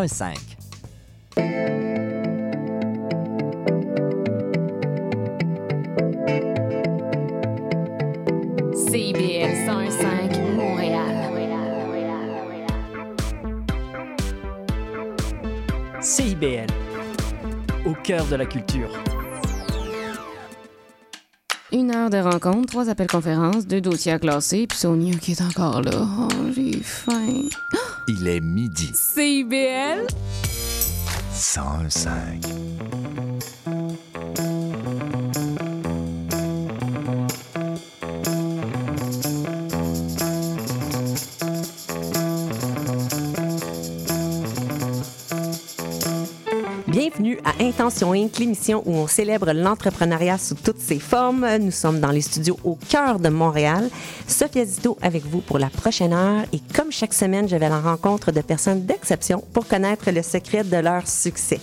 1015. CIBL 105 Montréal. CIBL, au cœur de la culture. Une heure de rencontre, trois appels conférences, deux dossiers à classer, puis Sonia qui est encore là. Oh, j'ai faim. Il est midi. CIBL 105. Intention Inc., l'émission où on célèbre l'entrepreneuriat sous toutes ses formes. Nous sommes dans les studios au cœur de Montréal. Sophia Zito avec vous pour la prochaine heure. Et comme chaque semaine, je vais à la rencontre de personnes d'exception pour connaître le secret de leur succès.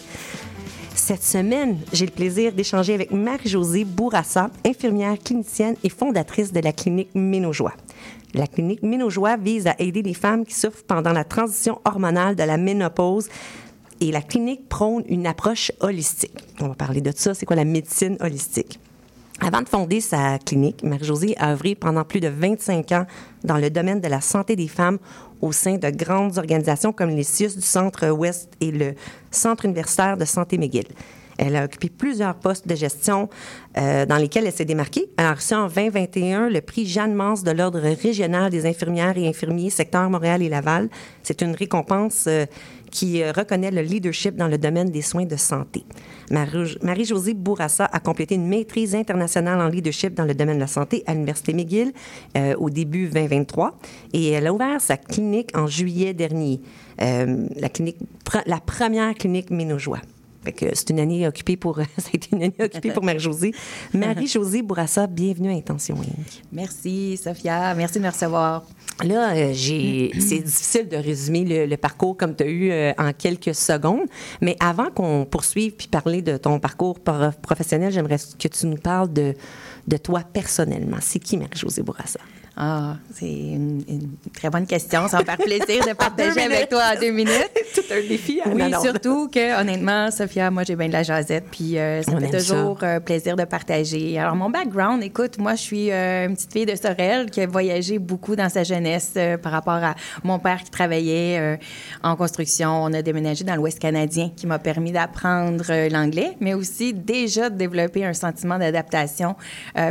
Cette semaine, j'ai le plaisir d'échanger avec Marie-Josée Bourassa, infirmière clinicienne et fondatrice de la clinique Ménojoie. La clinique Ménojoie vise à aider les femmes qui souffrent pendant la transition hormonale de la ménopause et la clinique prône une approche holistique. On va parler de ça, c'est quoi la médecine holistique? Avant de fonder sa clinique, Marie-Josée a œuvré pendant plus de 25 ans dans le domaine de la santé des femmes au sein de grandes organisations comme les CIUS du Centre-Ouest et le Centre universitaire de santé McGill. Elle a occupé plusieurs postes de gestion euh, dans lesquels elle s'est démarquée. Elle a reçu en 2021 le prix Jeanne Mance de l'Ordre régional des infirmières et infirmiers secteur Montréal et Laval. C'est une récompense euh, qui euh, reconnaît le leadership dans le domaine des soins de santé. Marie- Marie-Josée Bourassa a complété une maîtrise internationale en leadership dans le domaine de la santé à l'Université McGill euh, au début 2023 et elle a ouvert sa clinique en juillet dernier, Euh, la première clinique Ménojoie. C'est une année occupée pour, ça a été une année occupée pour Marie-Josée. Marie-Josée Bourassa, bienvenue à Intention Inc. Merci, Sophia. Merci de me recevoir. Là, euh, j'ai, c'est difficile de résumer le, le parcours comme tu as eu euh, en quelques secondes. Mais avant qu'on poursuive puis parler de ton parcours par- professionnel, j'aimerais que tu nous parles de, de toi personnellement. C'est qui Marie-Josée Bourassa? Ah, c'est une, une très bonne question. Ça va me faire plaisir de partager avec toi en deux minutes. Tout un défi. hein? Oui, Non, non. surtout que, honnêtement, Sophia, moi, j'ai bien de la jasette, puis euh, ça On fait toujours euh, plaisir de partager. Alors, mon background, écoute, moi, je suis euh, une petite fille de Sorel qui a voyagé beaucoup dans sa jeunesse euh, par rapport à mon père qui travaillait en construction. On a déménagé dans l'Ouest canadien qui m'a permis d'apprendre l'anglais, mais aussi déjà de développer un sentiment d'adaptation,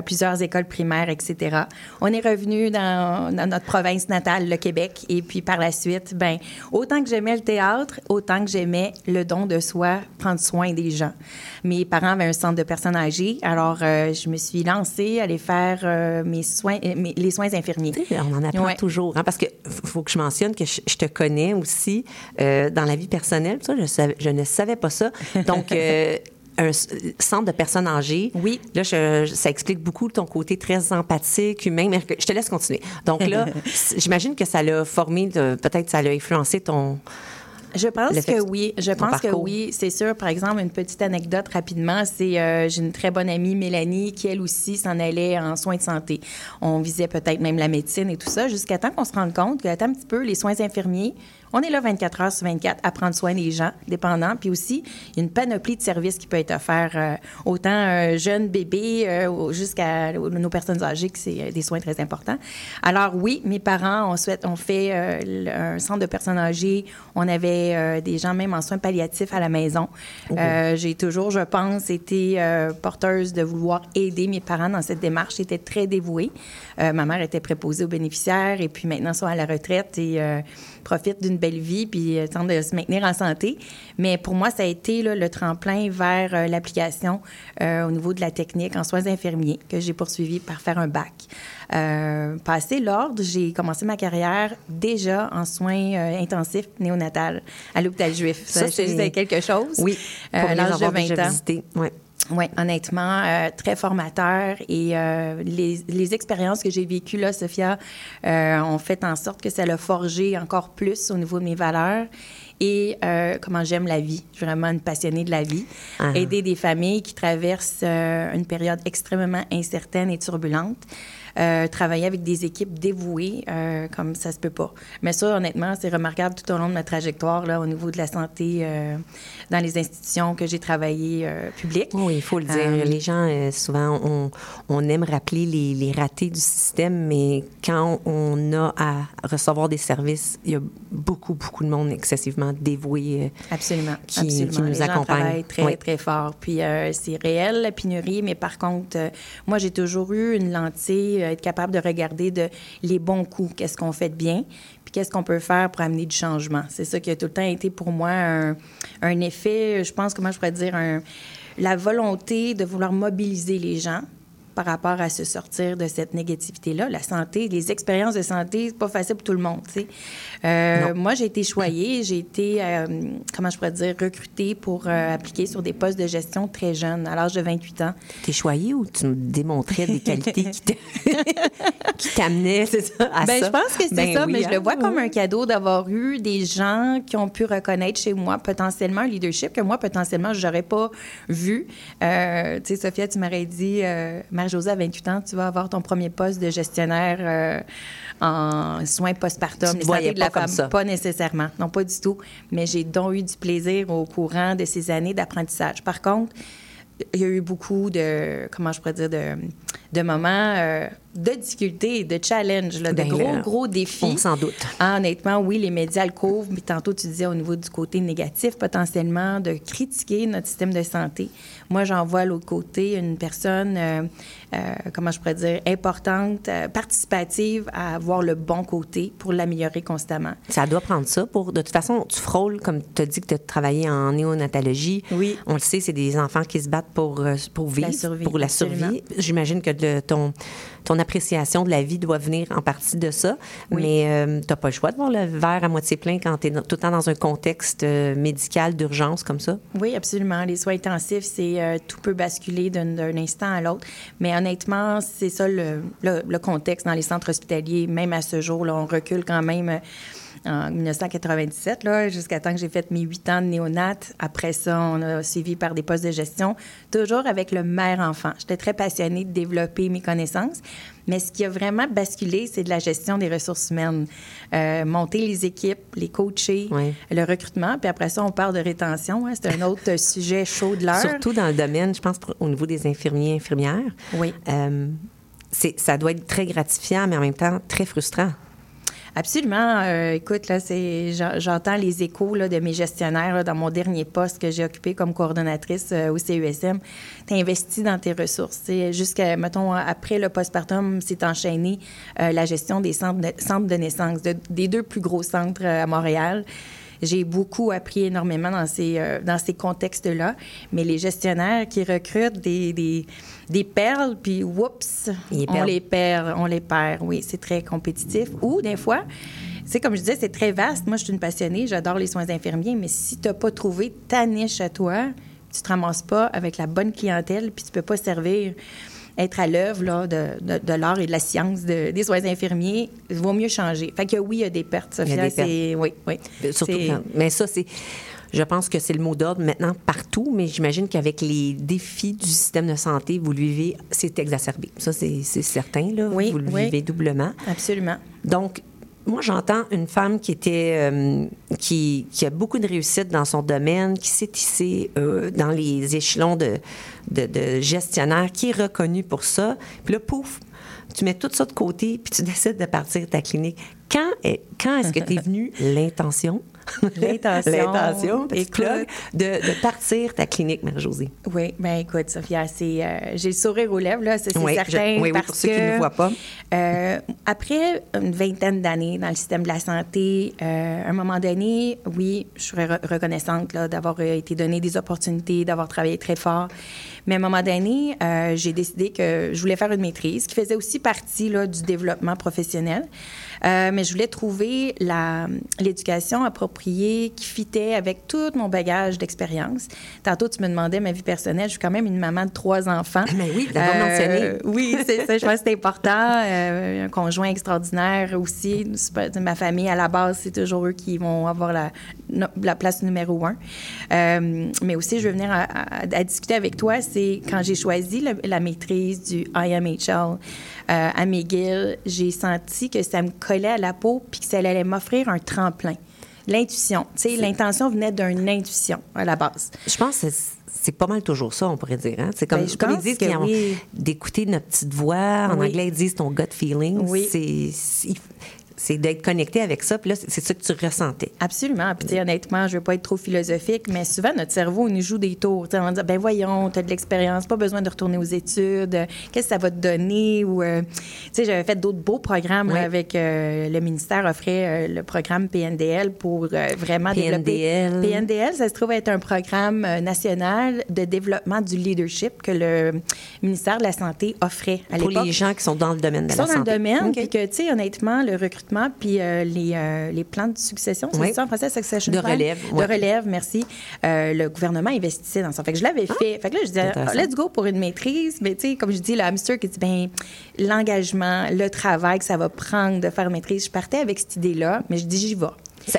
plusieurs écoles primaires, etc. On est revenu dans, dans notre province natale, le Québec, et puis par la suite, ben autant que j'aimais le théâtre, autant que j'aimais le don de soi, prendre soin des gens. Mes parents avaient un centre de personnes âgées, alors euh, je me suis lancée à aller faire euh, mes soins, euh, mes- les soins infirmiers. On en apprend Ouais. toujours, hein, parce que faut que je mentionne que je, je te connais aussi euh, dans la vie personnelle. Ça, je, savais- je ne savais pas ça. Donc, un centre de personnes âgées. Oui. Là, je- ça explique beaucoup ton côté très empathique, humain. Mais je te laisse continuer. Donc là, j'imagine que ça l'a formé, peut-être ça l'a influencé ton. Je pense que que- oui. Je pense que oui. C'est sûr. Par exemple, une petite anecdote rapidement, c'est euh, j'ai une très bonne amie, Mélanie, qui elle aussi s'en allait en soins de santé. On visait peut-être même la médecine et tout ça, jusqu'à temps qu'on se rende compte que, attends un petit peu, les soins infirmiers, on est là 24 heures sur 24 à prendre soin des gens dépendants. Puis aussi, il y a une panoplie de services qui peut être offert euh, autant euh, jeunes bébés euh, jusqu'à nos personnes âgées, que c'est euh, des soins très importants. Alors oui, mes parents ont, souhaite, ont fait un centre de personnes âgées. On avait des gens même en soins palliatifs à la maison. J'ai toujours, je pense, été porteuse de vouloir aider mes parents dans cette démarche. J'étais très dévouée. Ma mère était préposée aux bénéficiaires et puis maintenant sont à la retraite et profitent belle vie puis euh, tentent de se maintenir en santé. Mais pour moi, ça a été là, le tremplin vers euh, l'application euh, au niveau de la technique en soins infirmiers que j'ai poursuivi par faire un bac. Euh, passé l'ordre, j'ai commencé ma carrière déjà en soins intensifs néonatal à l'hôpital juif. Ça, Ça, c'est- quelque chose. Oui, pour les l'âge de avoir 20 déjà ans. Ouais. Oui, honnêtement, euh, très formateur. Et euh, les, les expériences que j'ai vécues là, Sophia, euh, ont fait en sorte que ça l'a forgé encore plus au niveau de mes valeurs et euh, comment j'aime la vie. Je suis vraiment une passionnée de la vie. Ah. Aider des familles qui traversent euh, une période extrêmement incertaine et turbulente. Euh, travailler avec des équipes dévouées, euh, comme ça se peut pas. Mais ça, honnêtement, c'est remarquable tout au long de ma trajectoire là, au niveau de la santé euh, dans les institutions que j'ai travaillées euh, publiques. Oui, il faut le dire. Les gens, souvent, on, on aime rappeler les, les ratés du système, mais quand on a à recevoir des services, il y a beaucoup, beaucoup de monde excessivement dévoué. euh, Absolument. qui- absolument. qui nous Les gens travaillent très, Oui. très fort. Puis euh, c'est réel, la pénurie, mais par contre, euh, moi, j'ai toujours eu une lentille, être capable de regarder de les bons coups, qu'est-ce qu'on fait de bien, puis qu'est-ce qu'on peut faire pour amener du changement. C'est ça qui a tout le temps été pour moi un, un effet, je pense, comment je pourrais dire, un- la volonté de vouloir mobiliser les gens par rapport à se sortir de cette négativité-là. La santé, les expériences de santé, c'est pas facile pour tout le monde, tu sais. Euh, moi, j'ai été choyée, j'ai été, euh, comment je pourrais dire, recrutée pour euh, appliquer sur des postes de gestion très jeunes, à l'âge de 28 ans. T'es choyé ou tu me démontrais des qualités qui t'amenaient à Ben, ça? je pense que c'est Ben ça, oui, mais je hein? le vois comme un cadeau d'avoir eu des gens qui ont pu reconnaître chez moi potentiellement un leadership que moi, potentiellement, je n'aurais pas vu. Euh, tu sais, Sophia, tu m'aurais dit, Marie-Josée, à 28 ans, tu vas avoir ton premier poste de gestionnaire euh, en soins postpartum. Tu voyais de la pas comme femme. ça. Pas nécessairement, non, pas du tout. Mais j'ai donc eu du plaisir au courant de ces années d'apprentissage. Par contre, il y a eu beaucoup de, comment je pourrais dire, de, de moments euh, de difficultés, de challenges, de Ben, gros, là, gros défis. On s'en doute. Ah, honnêtement, oui, les médias le couvrent, mais tantôt, tu disais au niveau du côté négatif, potentiellement, de critiquer notre système de santé. Moi, j'en vois à l'autre côté une personne, euh, comment je pourrais dire, importante, euh, participative à voir le bon côté pour l'améliorer constamment. Ça doit prendre ça pour. De toute façon, tu frôles, comme tu as dit que tu as travaillé en néonatologie. Oui. On le sait, c'est des enfants qui se battent pour, euh, pour vivre, La survie, pour la absolument. survie. J'imagine que de- ton, ton appréciation de la vie doit venir en partie de ça. Oui. Mais tu n'as pas le choix de voir le verre à moitié plein quand tu es tout le temps dans un contexte euh, médical d'urgence comme ça. Oui, absolument. Les soins intensifs, c'est euh, tout peut basculer d'un d'un instant à l'autre. Mais honnêtement, c'est ça le, le- le contexte dans les centres hospitaliers. Même à ce jour, là, on recule quand même euh, en 1997, là, jusqu'à temps que j'ai fait mes huit ans de néonate. Après ça, on a suivi par des postes de gestion, toujours avec le mère-enfant. J'étais très passionnée de développer mes connaissances. Mais ce qui a vraiment basculé, c'est de la gestion des ressources humaines. Euh, monter les équipes, les coacher, Oui. le recrutement. Puis après ça, on parle de rétention. hein. C'est un autre sujet chaud de l'heure. Surtout dans le domaine, je pense, au niveau des infirmiers et infirmières. Oui. Euh, ça doit être très gratifiant, mais en même temps très frustrant. Absolument. Euh, écoute, là, j'entends les échos de mes gestionnaires dans mon dernier poste que j'ai occupé comme coordonnatrice euh, au CESM. Tu investi dans tes ressources. Jusqu'à, mettons, après le postpartum, c'est enchaîné euh, la gestion des centres de, naissance, de- des deux plus gros centres à Montréal. J'ai beaucoup appris énormément dans ces, euh, dans ces contextes-là. Mais les gestionnaires qui recrutent des, des, des perles, puis oups, on les perd, on les perd. Oui, c'est très compétitif. Ou des fois, c'est comme je disais, c'est très vaste. Moi, je suis une passionnée, j'adore les soins infirmiers, mais si tu n'as pas trouvé ta niche à toi, tu te ramasses pas avec la bonne clientèle, puis tu peux pas servir, être à l'œuvre là, de, de, de l'art et de la science de- des soins infirmiers, il vaut mieux changer. Fait que oui, il y a des pertes, Il y a Sophia. des pertes. c'est- Oui, oui. Euh, Surtout quand- mais ça, c'est. Je pense que c'est le mot d'ordre maintenant partout, mais j'imagine qu'avec les défis du système de santé, vous le vivez, c'est exacerbé. Ça, c'est c'est certain, là. Oui, vous le oui. vivez doublement. Absolument. Donc, moi, j'entends une femme qui était, euh, qui, qui a beaucoup de réussite dans son domaine, qui s'est tissée euh, dans les échelons de, de, de gestionnaire, qui est reconnue pour ça. Puis là, pouf, tu mets tout ça de côté, puis tu décides de partir de ta clinique. Quand, est, quand est-ce que t'es venue l'intention? L'intention, l'intention, petit écoute. plug, de, de partir ta clinique, Marie-Josée. Oui, bien écoute, Sophia, c'est, euh, j'ai le sourire aux lèvres, là, c'est Oui, certain. je- oui, oui, parce pour ceux qui que, ne voient pas. euh, après une vingtaine d'années dans le système de la santé, euh, à un moment donné, oui, je serais re- reconnaissante là, d'avoir été donné des opportunités, d'avoir travaillé très fort. Mais à un moment donné, euh, j'ai décidé que je voulais faire une maîtrise qui faisait aussi partie là, du développement professionnel. Euh, mais je voulais trouver l'éducation à propos approprié, qui fitait avec tout mon bagage d'expérience. Tantôt, tu me demandais ma vie personnelle. Je suis quand même une maman de trois enfants. Mais oui, d'abord Euh. Oui, c'est ça. Je pense que c'est important. Euh, un conjoint extraordinaire aussi. Ma famille, à la base, c'est toujours eux qui vont avoir la, place numéro un. Mais aussi, je veux venir à, à- à discuter avec toi. C'est quand j'ai choisi le- la maîtrise du IMHL euh, à McGill, j'ai senti que ça me collait à la peau puis que ça allait m'offrir un tremplin. L'intuition. Tu sais, l'intention venait d'une intuition à la base. Je pense que c'est- pas mal toujours ça, on pourrait dire. Hein? C'est comme, Ben, comme ils disent oui. d'écouter notre petite voix. En Oui. anglais, ils disent ton gut feeling. Oui. C'est- C'est d'être connecté avec ça. Puis là, c'est ça que tu ressentais. Absolument. Puis, honnêtement, je veux pas être trop philosophique, mais souvent, notre cerveau, il nous joue des tours. Tu sais, on va dire, ben voyons, tu as de l'expérience, pas besoin de retourner aux études. Euh, Qu'est-ce que ça va te donner? Ou, euh, tu sais, j'avais fait d'autres beaux programmes là, avec euh, le ministère offrait euh, le programme PNDL pour vraiment PNDL. développer. PNDL, ça se trouve être un programme national de développement du leadership que le ministère de la Santé offrait à Pour l'époque les gens qui sont dans le domaine de qui la sont dans santé. le domaine, OK. puis que, tu sais, honnêtement, le recrutement, puis euh, les, euh, les plans de succession, c'est Oui. ça en français, succession De plan? relève, De ouais. relève, merci. Euh, le gouvernement investissait dans ça. Fait que je l'avais fait. Fait que là, je disais, Ah, ah, let's go pour une maîtrise. Mais, tu sais, comme je dis, le hamster qui dit, ben l'engagement, le travail que ça va prendre de faire une maîtrise, je partais avec cette idée-là, mais je dis, j'y vais.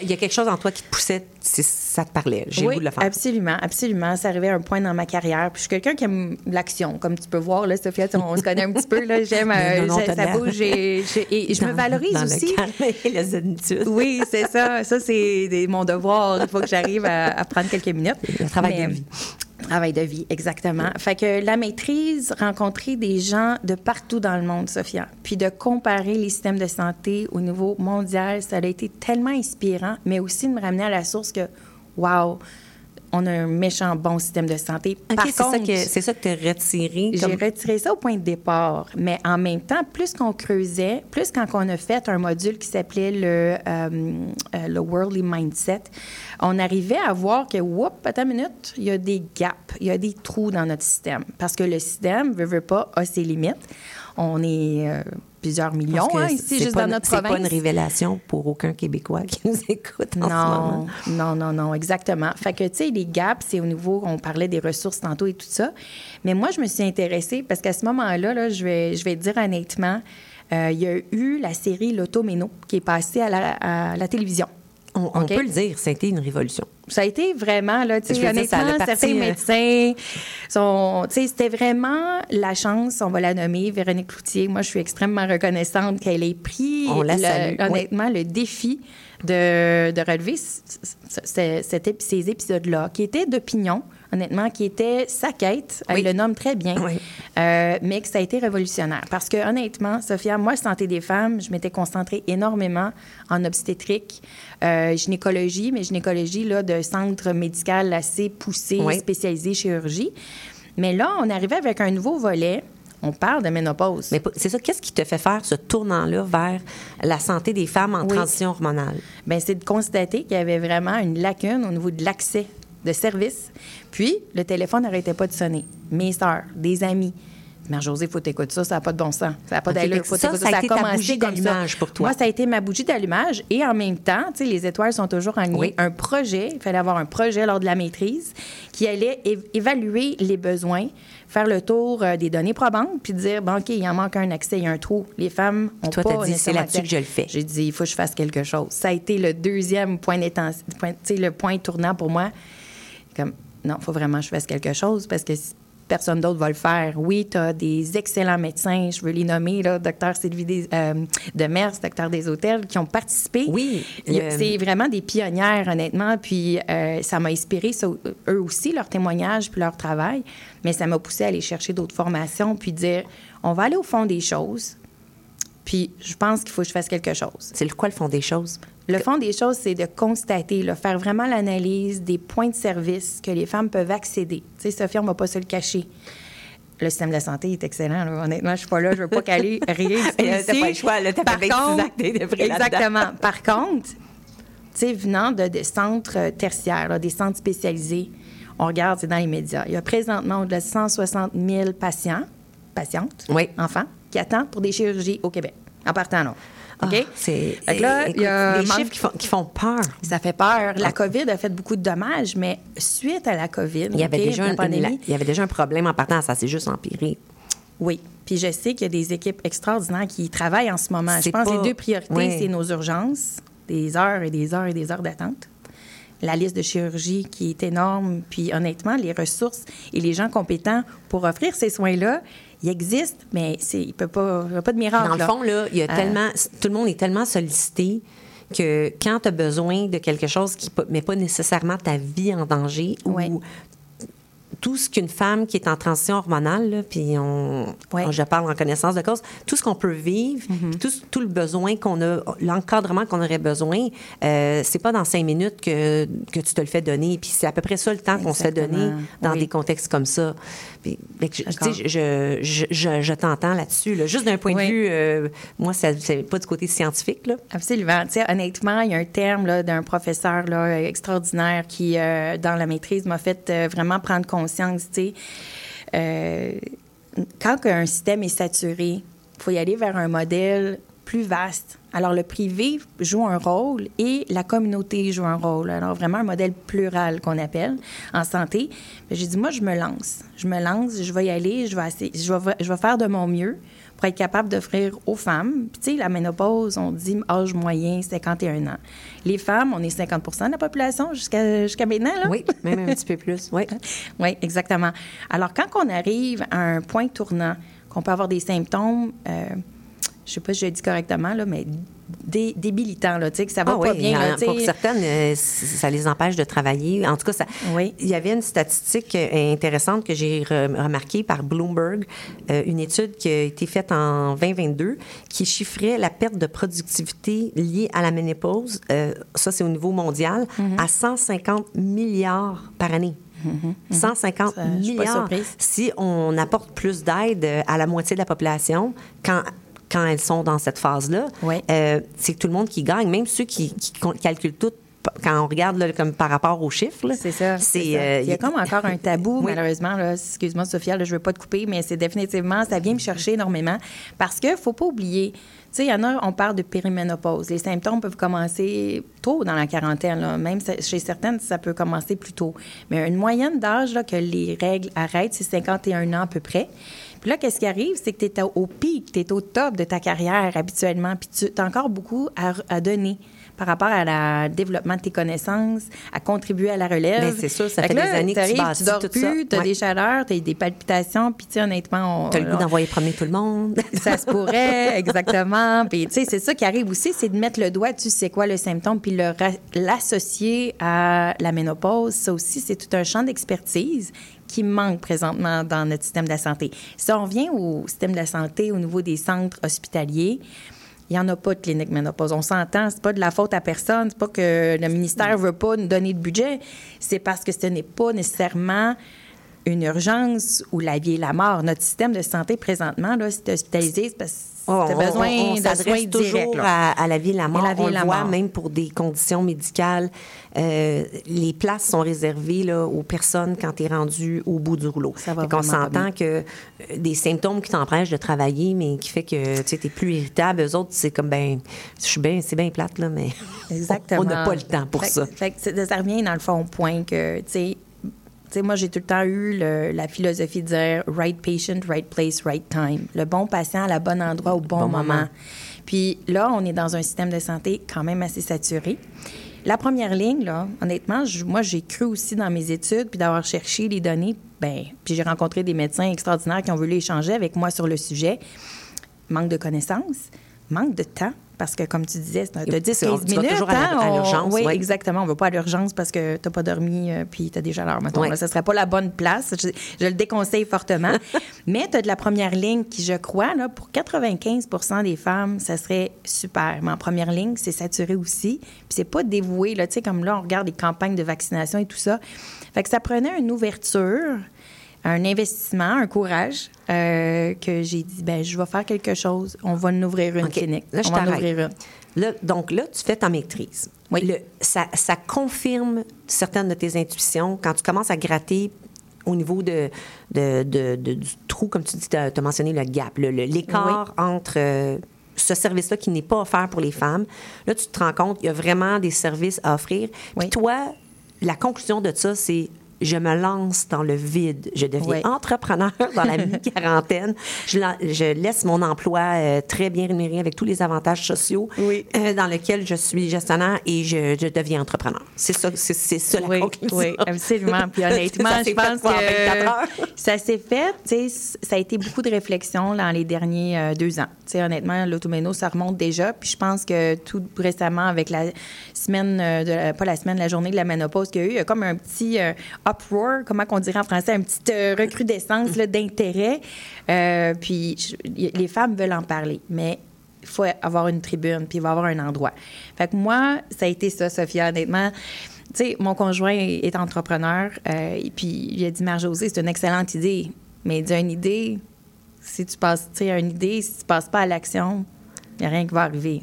Il y a quelque chose en toi qui te poussait, si ça te parlait. J'ai oui, de le faire. absolument, absolument. Ça arrivait à un point dans ma carrière. Puis je suis quelqu'un qui aime l'action, comme tu peux voir là, Sophia, on se connaît un petit peu là. J'aime, euh, ça bouge et, et- et je me valorise dans aussi. Le. Oui, c'est ça. Ça, c'est mon devoir. Il faut que j'arrive à, à prendre quelques minutes. Le travail Mais- de vie. Travail de vie, exactement. Fait que la maîtrise, rencontrer des gens de partout dans le monde, Sophia, puis de comparer les systèmes de santé au niveau mondial, ça a été tellement inspirant, mais aussi de me ramener à la source que, wow, on a un méchant bon système de santé. OK, Par c'est ça contre, que c'est ça que tu as retiré. j'ai retiré ça au point de départ. Mais en même temps, plus qu'on creusait, plus quand on a fait un module qui s'appelait le, euh, euh, le Worldly Mindset, on arrivait à voir que, whoop, attends une minute, il y a des gaps, il y a des trous dans notre système. Parce que le système, veut, veut pas, a ses limites. On est euh, plusieurs millions hein, c'est ici, juste dans notre C'est province. pas une révélation pour aucun Québécois qui nous écoute en ce moment. Non, non, non, non, exactement. Fait que, tu sais, les gaps, c'est au niveau, on parlait des ressources tantôt et tout ça. Mais moi, je me suis intéressée parce qu'à ce moment-là, là, je, vais, je vais te dire honnêtement, euh, il y a eu la série L'Automéno qui est passée à la, à la télévision. On, peut le dire, c'était une révolution. Ça a été vraiment, là, tu sais, dire, ça a honnêtement, certains euh, médecins sont, tu sais, c'était vraiment la chance, on va la nommer, Véronique Cloutier. Moi, je suis extrêmement reconnaissante qu'elle ait pris, On la le- salue, oui. honnêtement, le défi de, de relever ces épisodes-là, qui étaient d'opinion, honnêtement, qui étaient sa quête, Oui. elle le nomme très bien, Oui. euh, mais que ça a été révolutionnaire. Parce que, honnêtement, Sophia, moi, santé des femmes, je m'étais concentrée énormément en obstétrique, euh, gynécologie, mais gynécologie là, de centre médical assez poussé, Oui. spécialisé chirurgie. Mais là, on arrivait avec un nouveau volet. On parle de ménopause. Mais c'est ça, qu'est-ce qui te fait faire ce tournant-là vers la santé des femmes en Oui. transition hormonale? Bien, c'est de constater qu'il y avait vraiment une lacune au niveau de l'accès de services. Puis, le téléphone n'arrêtait pas de sonner. Mes sœurs, des amis. Mère Josée, faut t'écouter ça, ça n'a pas de bon sens. Ça n'a pas OK, d'allure. Faut ça, t'écouter ça a été ta commencé bougie ça. d'allumage pour toi. Moi, ça a été ma bougie d'allumage. Et en même temps, tu sais, les étoiles sont toujours. Oui. Un projet, il fallait avoir un projet lors de la maîtrise qui allait évaluer les besoins, faire le tour euh, des données probantes, puis dire, bon, OK, il en manque un accès, il y a un trou. Les femmes ont Toi, pas t'as dit, c'est là-dessus que je le fais. J'ai dit, il faut que je fasse quelque chose. Ça a été le deuxième point, point- le point tournant pour moi. Comme, non, il faut vraiment que je fasse quelque chose parce que personne d'autre va le faire. Oui, tu as des excellents médecins, je veux les nommer, là, docteur Sylvie des, euh, Demers, docteur des hôtels, qui ont participé. Oui, le- C'est vraiment des pionnières, honnêtement. Puis euh, ça m'a inspiré, ça, eux aussi, leur témoignage puis leur travail. Mais ça m'a poussé à aller chercher d'autres formations puis dire, on va aller au fond des choses. Puis je pense qu'il faut que je fasse quelque chose. C'est le quoi le fond des choses? Le fond des choses, c'est de constater, là, faire vraiment l'analyse des points de service que les femmes peuvent accéder. Tu sais, Sophie, on ne va pas se le cacher. Le système de la santé est excellent. là. Honnêtement, je suis pas là, je veux pas caler rien. T'as ici. pas le choix, là, Par pas 26 contre-. Exactement. Par contre, tu sais, venant de, centres euh, tertiaires, là, des centres spécialisés, on regarde, c'est dans les médias. Il y a présentement au-delà de 160 000 patients, patientes, Oui. enfants, qui attendent pour des chirurgies au Québec. En partant, là. OK? Ah, c'est il y a des manque- chiffres qui font, qui font peur. Ça fait peur. La COVID a fait beaucoup de dommages, mais suite à la COVID, Il y, avait OK, déjà la un, pandémie, la- il y avait déjà un problème en partant, ça s'est juste empiré. Oui. Puis je sais qu'il y a des équipes extraordinaires qui travaillent en ce moment. Je C'est pense que les deux priorités, Oui. c'est nos urgences, des heures et des heures et des heures d'attente. La liste de chirurgie qui est énorme. Puis honnêtement, les ressources et les gens compétents pour offrir ces soins-là, ils existent, mais c'est, il ne peut pas, il y a pas de miracle. Dans le là. fond, là, il y a Euh, tellement, tout le monde est tellement sollicité que quand tu as besoin de quelque chose qui ne met pas nécessairement ta vie en danger Ouais. ou tout ce qu'une femme qui est en transition hormonale, là, puis on, Ouais. je parle en connaissance de cause, tout ce qu'on peut vivre, puis tout, tout le besoin qu'on a, l'encadrement qu'on aurait besoin, euh, c'est pas dans cinq minutes que, que tu te le fais donner. Puis c'est à peu près ça le temps qu'on se fait donner dans Oui. des contextes comme ça. Puis, je- je, je, je, je t'entends là-dessus. là. Juste d'un point Oui. de vue, euh, moi, c'est pas du côté scientifique. Là. Absolument. Honnêtement, il y a un terme d'un professeur là, extraordinaire qui, euh, dans la maîtrise, m'a fait vraiment prendre conscience. Euh, quand un système est saturé, il faut y aller vers un modèle plus vaste. Alors, le privé joue un rôle et la communauté joue un rôle. Alors, vraiment un modèle plural qu'on appelle en santé. Ben, J'ai dit, moi, je me lance. Je me lance, je vais y aller, je vais, je vais, je vais faire de mon mieux pour être capable d'offrir aux femmes. Puis, tu sais, la ménopause, on dit âge moyen, 51 ans. Les femmes, on est 50% de la population jusqu'à jusqu'à maintenant, là. Oui, même un petit peu plus. Oui. Oui, exactement. Alors, quand on arrive à un point tournant, qu'on peut avoir des symptômes, euh, je sais pas si je le dis correctement, là, mais dé- débilitants, là, tu sais, que ça va Ah pas oui, bien. là, tu pour certaines, euh, ça les empêche de travailler. En tout cas, ça, Oui. il y avait une statistique euh, intéressante que j'ai re- remarquée par Bloomberg, euh, une étude qui a été faite en 2022 qui chiffrait la perte de productivité liée à la ménopause, euh, ça c'est au niveau mondial, Mm-hmm. à 150 milliards par année. 150 Ça, je suis pas milliards. Si on apporte plus d'aide à la moitié de la population, quand quand elles sont dans cette phase-là, Ouais. euh, c'est tout le monde qui gagne, même ceux qui, calculent tout quand on regarde là, comme par rapport aux chiffres. C'est ça. c'est euh, il y a comme encore un tabou, Oui. malheureusement. Excuse-moi, Sophia, là, je ne veux pas te couper, mais c'est définitivement, ça vient me chercher énormément. Parce qu'il ne faut pas oublier, sais, il y en a, on parle de périménopause. Les symptômes peuvent commencer tôt dans la quarantaine. Même chez certaines, ça peut commencer plus tôt. Mais une moyenne d'âge que les règles arrêtent, c'est 51 ans à peu près. Puis là, qu'est-ce qui arrive? C'est que tu es au pic, tu es au top de ta carrière habituellement, puis tu as encore beaucoup à donner par rapport à la développement de tes connaissances, à contribuer à la relève. Ben, c'est sûr, ça Fait fait des années que tu bâtis tu dors tout plus, ça. tu as Ouais. des chaleurs, tu as des palpitations, puis tu sais, honnêtement, on, Tu as le goût d'envoyer promener tout le monde. ça se pourrait, exactement. Puis, tu sais, c'est ça qui arrive aussi, c'est de mettre le doigt, tu sais quoi, le symptôme, puis l'associer à la ménopause. Ça aussi, c'est tout un champ d'expertise qui manque présentement dans notre système de la santé. Si on revient au système de la santé au niveau des centres hospitaliers, il n'y en a pas de clinique ménopause. On s'entend, c'est pas de la faute à personne, c'est pas que le ministère veut pas nous donner de budget, c'est parce que ce n'est pas nécessairement une urgence ou la vie et la mort. Notre système de santé présentement, là, es hospitalisé, c'est parce que Oh, tu as on- besoin on, on de s'adresse toujours à, à la et la mort. la vie on et le la voit mort. même pour des conditions médicales. Euh, les places sont réservées là, aux personnes quand tu es rendu au bout du rouleau. Ça va pas s'entend que euh, des symptômes qui t'empêchent de travailler, mais qui fait que tu es plus irritable, eux autres, c'est comme, ben, je suis bien, c'est bien plate, là, mais Exactement. on n'a pas le temps pour Fait ça. Fait ça revient dans le fond au point que, tu sais, moi, j'ai tout le temps eu le- la philosophie de dire right patient, right place, right time. Le bon patient à la bon endroit au bon, Bon moment. moment. Puis là, on est dans un système de santé quand même assez saturé. La première ligne, là, honnêtement, je- moi, j'ai cru aussi dans mes études, puis d'avoir cherché les données. Ben, puis j'ai rencontré des médecins extraordinaires qui ont voulu échanger avec moi sur le sujet. Manque de connaissances, manque de temps. Parce que, comme tu disais, c'est C'est- 10-15 tu vas minutes. toujours à hein, à l'urgence, Oui, ouais. exactement. On ne va pas à l'urgence parce que tu n'as pas dormi euh, puis tu as des chaleurs, mettons. Ouais. Là, ce ne serait pas la bonne place. Je, je le déconseille fortement. Mais tu as de la première ligne qui, je crois, là, pour 95% des femmes, ça serait super. Mais en première ligne, c'est saturé aussi. Puis c'est pas dévoué. Là, tu sais, comme là, on regarde les campagnes de vaccination et tout ça. Fait que ça prenait une ouverture un investissement, un courage, euh, que j'ai dit, ben je vais faire quelque chose. On va en ouvrir une clinique. Là, je on va ouvrir une. Là, donc là, tu fais ta maîtrise. Oui. Le- ça, ça confirme certaines de tes intuitions quand tu commences à gratter au niveau de, de- de- de- du trou, comme tu dis, tu as, mentionné le gap, l'écart entre euh, ce service-là qui n'est pas offert pour les femmes. Là, tu te rends compte qu'il y a vraiment des services à offrir. Puis Oui. toi, la conclusion de ça, c'est je me lance dans le vide. Je deviens Oui. entrepreneur dans la mi-quarantaine. Je, la- je laisse mon emploi euh, très bien rémunéré avec tous les avantages sociaux Oui. euh, dans lequel je suis gestionnaire et je, je deviens entrepreneur. C'est ça, c'est, ça la Oui, conclusion. oui, absolument. Puis honnêtement, Ça je s'est fait pense quoi en 24 que ça s'est fait. Ça a été beaucoup de réflexion dans les derniers euh, deux ans. Tu sais, honnêtement, l'automéno, ça remonte déjà. Puis je pense que tout récemment, avec la semaine, de la- pas la semaine, la journée de la ménopause qu'il y a eu, il y a comme un petit uproar, comment qu'on dirait en français, une petite euh, recrudescence d'intérêt. Euh, puis je- les femmes veulent en parler, mais il faut avoir une tribune, puis il va y avoir un endroit. Fait que moi, ça a été ça, Sophia, honnêtement. Tu sais, mon conjoint est entrepreneur, euh, et puis il a dit, Marc-Josée, c'est une excellente idée. Mais il dit, une idée, si tu passes, tu sais, une idée, si tu passes pas à l'action, il n'y a rien qui va arriver.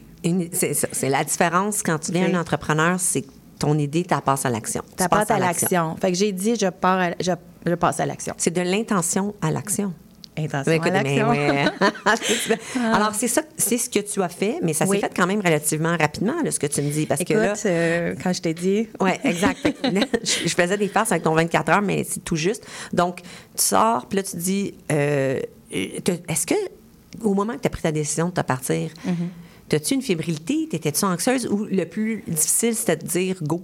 C'est, la différence quand tu deviens un entrepreneur, c'est que ton idée, tu passes à l'action. Tu passes à l'action. Fait que j'ai dit, je, pars à- je, je passe à l'action. C'est de l'intention à l'action. Intention écoute, à l'action. ouais. Alors, c'est ça, c'est ce que tu as fait, mais ça s'est fait quand même relativement rapidement, là, ce que tu me dis. Parce Écoute, que là, euh, quand je t'ai dit, Oui, exact. Je faisais des farces avec ton 24 heures, mais c'est tout juste. Donc, tu sors, puis là, tu dis, euh, euh, est-ce que, au moment que tu as pris ta décision de te partir, Mm-hmm. As-tu une fébrilité? T'étais-tu anxieuse? Ou le plus difficile, c'était de dire go?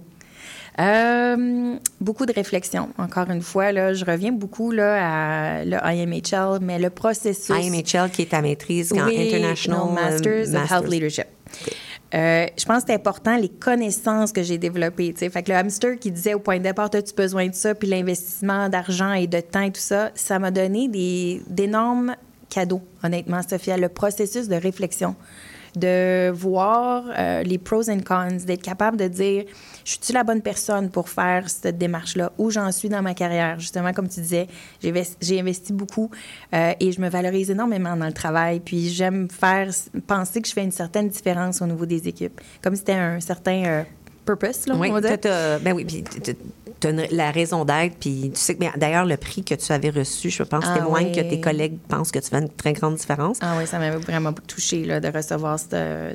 Euh, beaucoup de réflexion. Encore une fois, là, je reviens beaucoup là, à le IMHL, mais le processus. IMHL, qui est ta maîtrise en Oui, International Masters of Health Leadership. Euh, je pense que c'est important les connaissances que j'ai développées. tu sais. Fait que le hamster qui disait au point de départ, as-tu besoin de ça, puis l'investissement d'argent et de temps et tout ça, ça m'a donné d'énormes cadeaux, honnêtement, Sophia. Le processus de réflexion, de voir euh, les pros and cons, d'être capable de dire, je suis-tu la bonne personne pour faire cette démarche-là, où j'en suis dans ma carrière? Justement, comme tu disais, j'ai investi, beaucoup euh, et je me valorise énormément dans le travail. Puis j'aime faire penser que je fais une certaine différence au niveau des équipes, comme c'était un certain euh, purpose, là, Oui, on va dire. ben oui, puis t'as une- la raison d'être, puis tu sais que, mais d'ailleurs, le prix que tu avais reçu, je pense, Ah témoigne oui. que tes collègues pensent que tu fais une très grande différence. Ah oui, ça m'a vraiment touché de recevoir ce-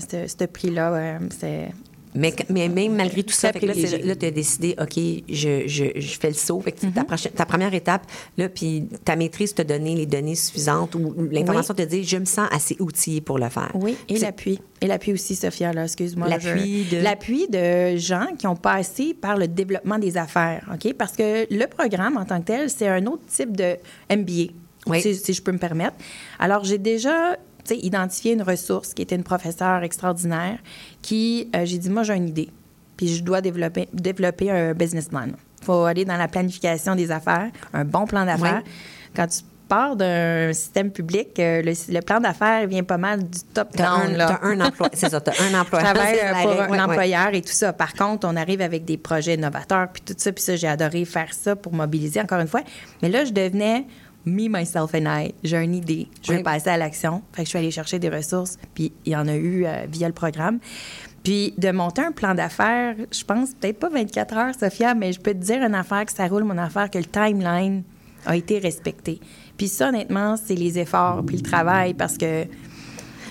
prix-là. ouais, c'est Mais, mais même malgré tout ça, Très fait que là, tu as décidé, OK, je, je, je fais le saut. Fait que ta, première étape, là, puis ta maîtrise t'a donné les données suffisantes ou l'information te dit, je me sens assez outillée pour le faire. Oui, et l'appui. Et l'appui aussi, Sophia, là, excuse-moi. L'appui je- de- L'appui de gens qui ont passé par le développement des affaires, OK? Parce que le programme, en tant que tel, c'est un autre type de MBA, Oui. si, si je peux me permettre. Alors, j'ai déjà tu identifié une ressource qui était une professeure extraordinaire qui, euh, j'ai dit, moi, j'ai une idée, puis je dois développer, développer un business plan. Il faut aller dans la planification des affaires, un bon plan d'affaires. Oui. Quand tu pars d'un système public, euh, le, le plan d'affaires vient pas mal du top down. là. t'as un emploi. C'est ça, t'as un emploi. Je travaille euh, pour règle. un Ouais, ouais. employeur et tout ça. Par contre, on arrive avec des projets novateurs puis tout ça. Puis ça, j'ai adoré faire ça pour mobiliser encore une fois. Mais là, je devenais me, myself and I. J'ai une idée. Je vais Oui. passer à l'action. Fait que je suis allée chercher des ressources. Puis il y en a eu euh, via le programme. Puis de monter un plan d'affaires, je pense peut-être pas 24 heures, Sophia, mais je peux te dire une affaire que ça roule, mon affaire, que le timeline a été respecté. Puis ça, honnêtement, c'est les efforts puis le travail parce que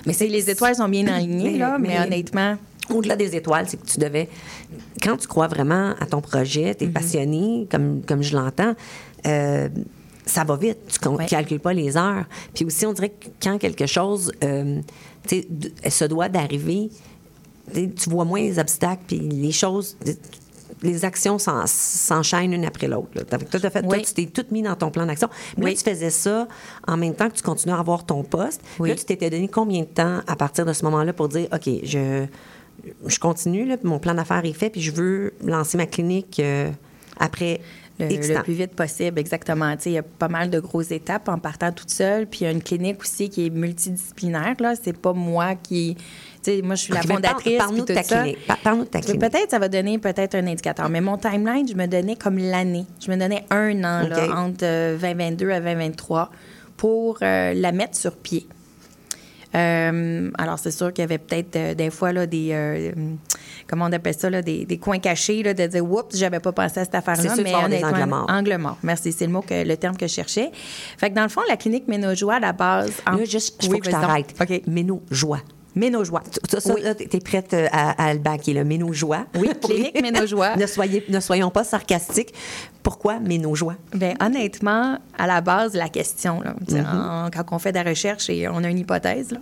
mais c'est les étoiles sont bien alignées, Mais- là, mais, mais- honnêtement, Au-delà des étoiles, c'est que tu devais. Quand tu crois vraiment à ton projet, Mm-hmm. tu es passionné, comme, comme je l'entends, euh, ça va vite. Tu ne Ouais. calcules pas les heures. Puis aussi, on dirait que quand quelque chose euh, se doit d'arriver, tu vois moins les obstacles, puis les choses. Les actions s'en- s'enchaînent une après l'autre. Toi, fait, toi, tu t'es tout mis dans ton plan d'action. Mais Oui. là, tu faisais ça en même temps que tu continuais à avoir ton poste. Oui. Là, tu t'étais donné combien de temps à partir de ce moment-là pour dire, OK, je, je continue, là, puis mon plan d'affaires est fait, puis je veux lancer ma clinique euh, après? Le, le plus vite possible, exactement. Il y a pas mal de grosses étapes en partant toute seule. Puis il y a une clinique aussi qui est multidisciplinaire. Là, c'est pas moi qui. Sais, moi, je suis la fondatrice. Parle-nous de. Par- Parle-nous de ta clinique. Peut-être ça va donner peut-être un indicateur. Mais mon timeline, je me donnais comme l'année. Je me donnais un an là, entre euh, 2022 à 2023 pour euh, la mettre sur pied. Euh, alors, c'est sûr qu'il y avait peut-être euh, des fois là, des. euh, comment on appelle ça, là, des, des coins cachés, là, de dire, oups, j'avais pas pensé à cette affaire-là. Mais honnêtement, angles morts. angle mort. Merci, c'est le mot que le terme que je cherchais. Fait que dans le fond, la clinique Ménojoie, à la base. en- Là, juste, faut Oui, que je t'arrête. OK. Mais nos joies. Ménojoie. Ça, ça Oui. là, t'es prête euh, à, à le baquer, le Ménojoie. Oui, clinique Ménojoie. ne, soyez, ne soyons pas sarcastiques. Pourquoi Ménojoie? Ben honnêtement, à la base, la question, là, Mm-hmm. en- quand on fait de la recherche et on a une hypothèse, là.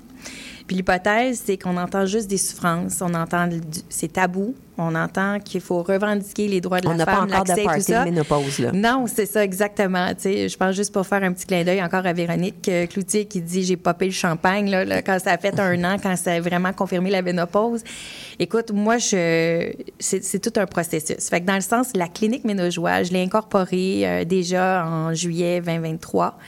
Puis l'hypothèse, c'est qu'on entend juste des souffrances, on entend c'est tabou, on entend qu'il faut revendiquer les droits de On la n'a pas femme, l'accès, tout ça. de ménopause, là. Non, c'est ça exactement. Tu sais, je pense juste pour faire un petit clin d'œil encore à Véronique euh, Cloutier qui dit j'ai popé le champagne là, là, quand ça a fait un an, quand ça a vraiment confirmé la ménopause. Écoute, moi je c'est c'est tout un processus. Fait que dans le sens la clinique Ménojoie, je l'ai incorporée euh, déjà en juillet 2023.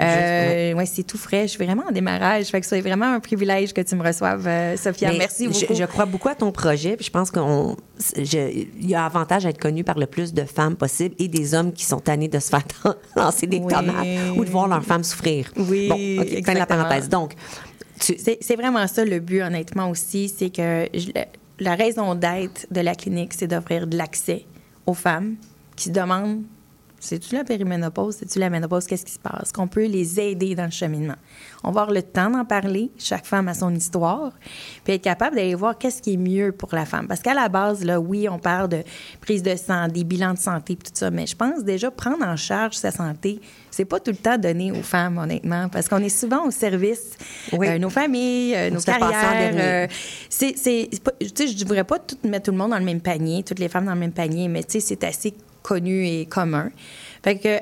Euh, ouais, c'est tout frais. Je suis vraiment en démarrage. Fait que c'est vraiment un privilège que tu me reçoives, euh, Sophia. Mais Merci beaucoup. Je, crois beaucoup à ton projet, puis je pense qu'il y a avantage à être connu par le plus de femmes possible et des hommes qui sont tannés de se faire lancer des Oui. tomates ou de voir leurs femmes souffrir. Oui, bon, OK, fin de la parenthèse. Donc, tu, C'est vraiment ça le but, honnêtement, aussi. C'est que je- la, la raison d'être de la clinique, c'est d'offrir de l'accès aux femmes qui se demandent c'est-tu la périménopause, c'est-tu la ménopause, qu'est-ce qui se passe? Qu'on peut les aider dans le cheminement. On va avoir le temps d'en parler, chaque femme a son histoire, puis être capable d'aller voir qu'est-ce qui est mieux pour la femme. Parce qu'à la base, là, oui, on parle de prise de sang, des bilans de santé, puis tout ça, mais je pense déjà prendre en charge sa santé, c'est pas tout le temps donné aux femmes, honnêtement, parce qu'on est souvent au service Oui. euh, nos familles, euh, nos carrières. euh, c'est, pas- tu sais, je ne voudrais pas tout mettre tout le monde dans le même panier, toutes les femmes dans le même panier, mais tu sais, c'est assez connu et commun.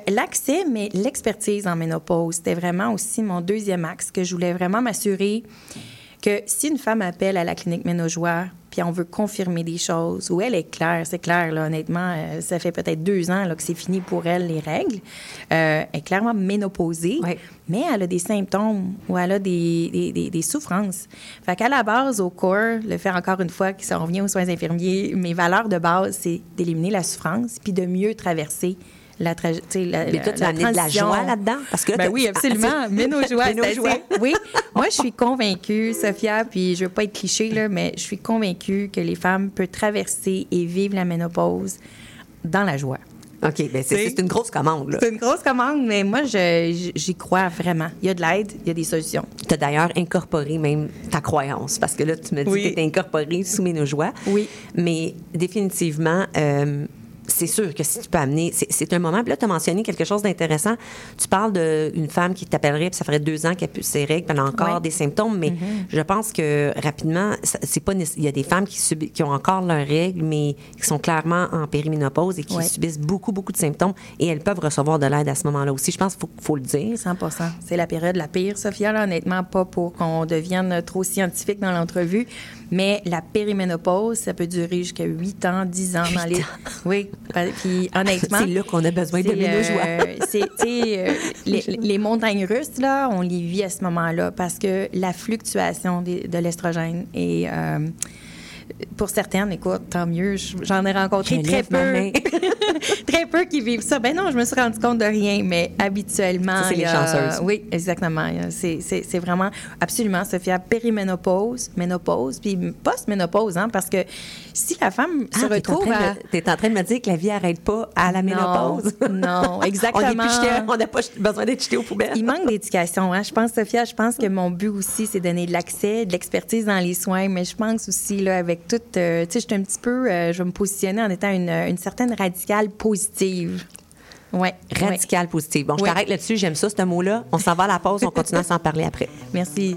L'accès, mais l'expertise en ménopause, c'était vraiment aussi mon deuxième axe que je voulais vraiment m'assurer que si une femme appelle à la clinique Ménojoie, puis on veut confirmer des choses, où elle est claire, c'est clair, là, honnêtement, euh, ça fait peut-être deux ans là, que c'est fini pour elle, les règles. Euh, elle est clairement ménopausée, Oui. mais elle a des symptômes ou elle a des, des, des- des souffrances. Fait qu'à la base, au corps, le fait encore une fois, que ça revient aux soins infirmiers, mes valeurs de base, c'est d'éliminer la souffrance puis de mieux traverser la, tra- la, mais toi, tu la as amené de la joie là-dedans? Parce que là, Ben oui, absolument. Ménojoie, Ménojoie. c'est assez- Oui, moi, je suis convaincue, Sophia, puis je veux pas être cliché, là, mais je suis convaincue que les femmes peuvent traverser et vivre la ménopause dans la joie. OK, ben c'est, une grosse commande. Là. C'est une grosse commande, mais moi, je- j'y crois vraiment. Il y a de l'aide, il y a des solutions. Tu as d'ailleurs incorporé même ta croyance, parce que là, tu me dis Oui. que tu incorporé sous mes joies. Oui. Mais définitivement, euh, c'est sûr que si tu peux amener. C'est, un moment. Puis là, tu as mentionné quelque chose d'intéressant. Tu parles d'une femme qui t'appellerait, puis ça ferait deux ans qu'elle a pu ses règles, puis elle a encore. Mm-hmm. des symptômes. Mais je pense que rapidement, c'est pas. Il y a des femmes qui, subi- qui ont encore leurs règles, mais qui sont clairement en périménopause et qui subissent beaucoup, beaucoup de symptômes. Et elles peuvent recevoir de l'aide à ce moment-là aussi. Je pense qu'il faut, faut le dire. 100 C'est la période la pire, Sophia, là, honnêtement, pas pour qu'on devienne trop scientifique dans l'entrevue, mais la périménopause, ça peut durer jusqu'à 8 ans, 10 ans dans les. Oui, puis honnêtement. C'est là qu'on a besoin de c'est, ménojoie. euh, c'est, euh, les, les montagnes russes, là, on les vit à ce moment-là parce que la fluctuation des- de l'estrogène est. euh, pour certaines, écoute, tant mieux, j'en ai rencontré très peu. très peu qui vivent ça. Ben non, je me suis rendu compte de rien, mais habituellement. C'est les chanceuses. Oui, exactement. C'est, vraiment, absolument, Sophia, périménopause, ménopause, puis post-ménopause, hein, parce que si la femme se Ah, en retrouve de- t'es en train de me dire que la vie n'arrête pas à la ménopause? non, exactement. on n'a pas besoin d'être jeté aux poubelles. Il manque d'éducation. Hein? Je pense, Sophia, je pense que mon but aussi, c'est donner de l'accès, de l'expertise dans les soins, mais je pense aussi, là, avec tout, euh, tu sais, je suis un petit peu, euh, je vais me positionner en étant une, une certaine radicale positive. Ouais. ouais. Radical positif. Bon, je Oui. t'arrête là-dessus. J'aime ça, ce mot-là. On s'en va à la pause. On continue à s'en parler après. Merci.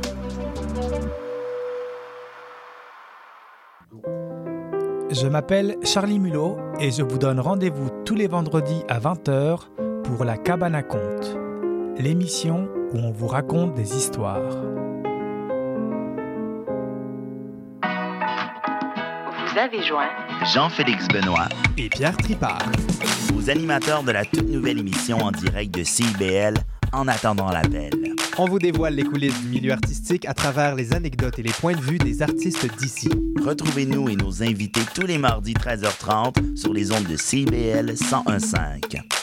Je m'appelle Charlie Mulot et je vous donne rendez-vous tous les vendredis à 20h pour La Cabane à Conte, l'émission où on vous raconte des histoires. Vous avez joint Jean-Félix Benoît et Pierre Tripart, aux animateurs de la toute nouvelle émission en direct de CIBL En attendant l'appel. On vous dévoile les coulisses du milieu artistique à travers les anecdotes et les points de vue des artistes d'ici. Retrouvez-nous et nos invités tous les mardis 13h30 sur les ondes de CIBL 1015.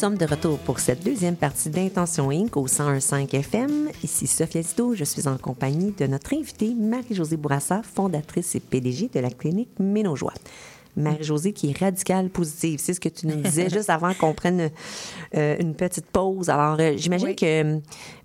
Sommes de retour pour cette deuxième partie d'Intention Inc. au 101.5 FM. Ici Sophia Zito, je suis en compagnie de notre invitée Marie-Josée Bourassa, fondatrice et PDG de la clinique Ménojoie. Marie-Josée qui est radicale positive. C'est ce que tu nous disais juste avant qu'on prenne euh, une petite pause. Alors, euh, j'imagine Oui. que,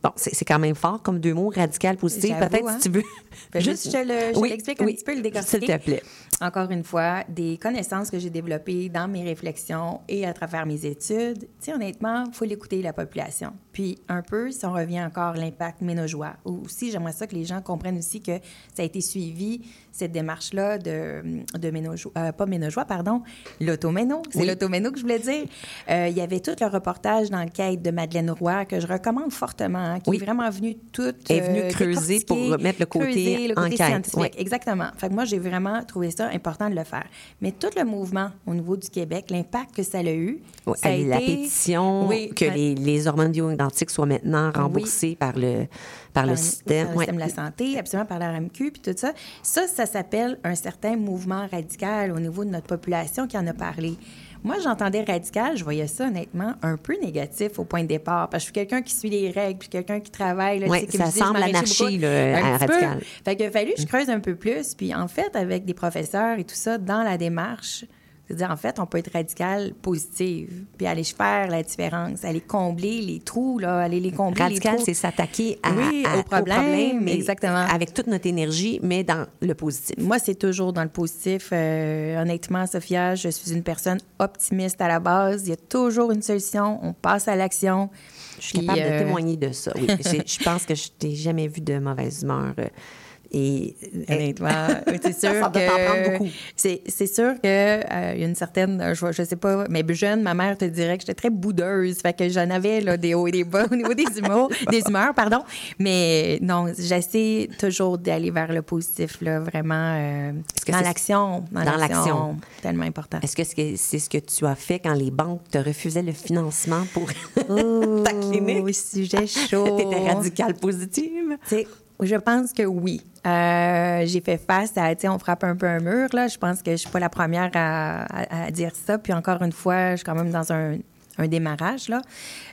bon, c'est quand même fort comme deux mots, radical, positif. J'avoue, Peut-être hein. si tu veux. Fait juste, je te le- je Oui, l'explique un petit peu, le S'il décortiquer. te plaît. Encore une fois, des connaissances que j'ai développées dans mes réflexions et à travers mes études. Tu sais, honnêtement, il faut l'écouter, la population. Puis, un peu, si on revient encore à l'impact ménojoie. Aussi, j'aimerais ça que les gens comprennent aussi que ça a été suivi, cette démarche-là de, de ménojoie, euh, pas ménojoie, pardon, l'automéno. C'est Oui. l'automéno que je voulais dire. Euh, il y avait tout le reportage dans le quête de Madeleine Roy que je recommande fortement, hein, qui Oui. est vraiment venue tout Elle est venue euh, creuser pour remettre le côté creuser le côté enquête, scientifique. Exactement. Fait que moi, j'ai vraiment trouvé ça important de le faire. Mais tout le mouvement au niveau du Québec, l'impact que ça a eu, Oui, ça a la été- pétition que les, les hormones bioidentiques soient maintenant remboursées par le, par le système. par le Ouais. système de la santé, absolument par la RAMQ, puis tout ça. Ça, ça s'appelle un certain mouvement radical au niveau de notre population qui en a parlé. Moi, j'entendais radical, je voyais ça honnêtement un peu négatif au point de départ, parce que je suis quelqu'un qui suit les règles, puis quelqu'un qui travaille. là, tu Ouais, sais, comme ça semble anarchie, là, petit peu. radical. Fait a fallu que je creuse un peu plus, puis en fait, avec des professeurs et tout ça, dans la démarche, c'est-à-dire, en fait, on peut être radical positive, puis aller faire la différence, aller combler les trous, là, aller les combler. Radical, c'est s'attaquer à, Oui, à- au problème, exactement. Avec toute notre énergie, mais dans le positif. Moi, c'est toujours dans le positif. Euh, honnêtement, Sophia, je suis une personne optimiste à la base. Il y a toujours une solution. On passe à l'action. Je suis capable euh, de témoigner de ça. Oui. Je pense que je t'ai jamais vu de mauvaise humeur. Euh, Et, Honnêtement, c'est sûr que c'est sûr que euh, il y a une certaine je, je sais pas mais jeune ma mère te dirait que j'étais très boudeuse fait que j'en avais là des hauts et des bas au niveau des humeurs des humeurs pardon mais non j'essaie toujours d'aller vers le positif là vraiment euh, que dans l'action dans l'action. tellement important Est-ce que c'est ce que tu as fait quand les banques te refusaient le financement pour Oh, ta clinique? sujet chaud. T'étais radicale positive? Tu sais, je pense que oui. Euh, j'ai fait face à, tu sais, on frappe un peu un mur, là. Je pense que je suis pas la première à, à- à dire ça. Puis encore une fois, je suis quand même dans un, un démarrage, là.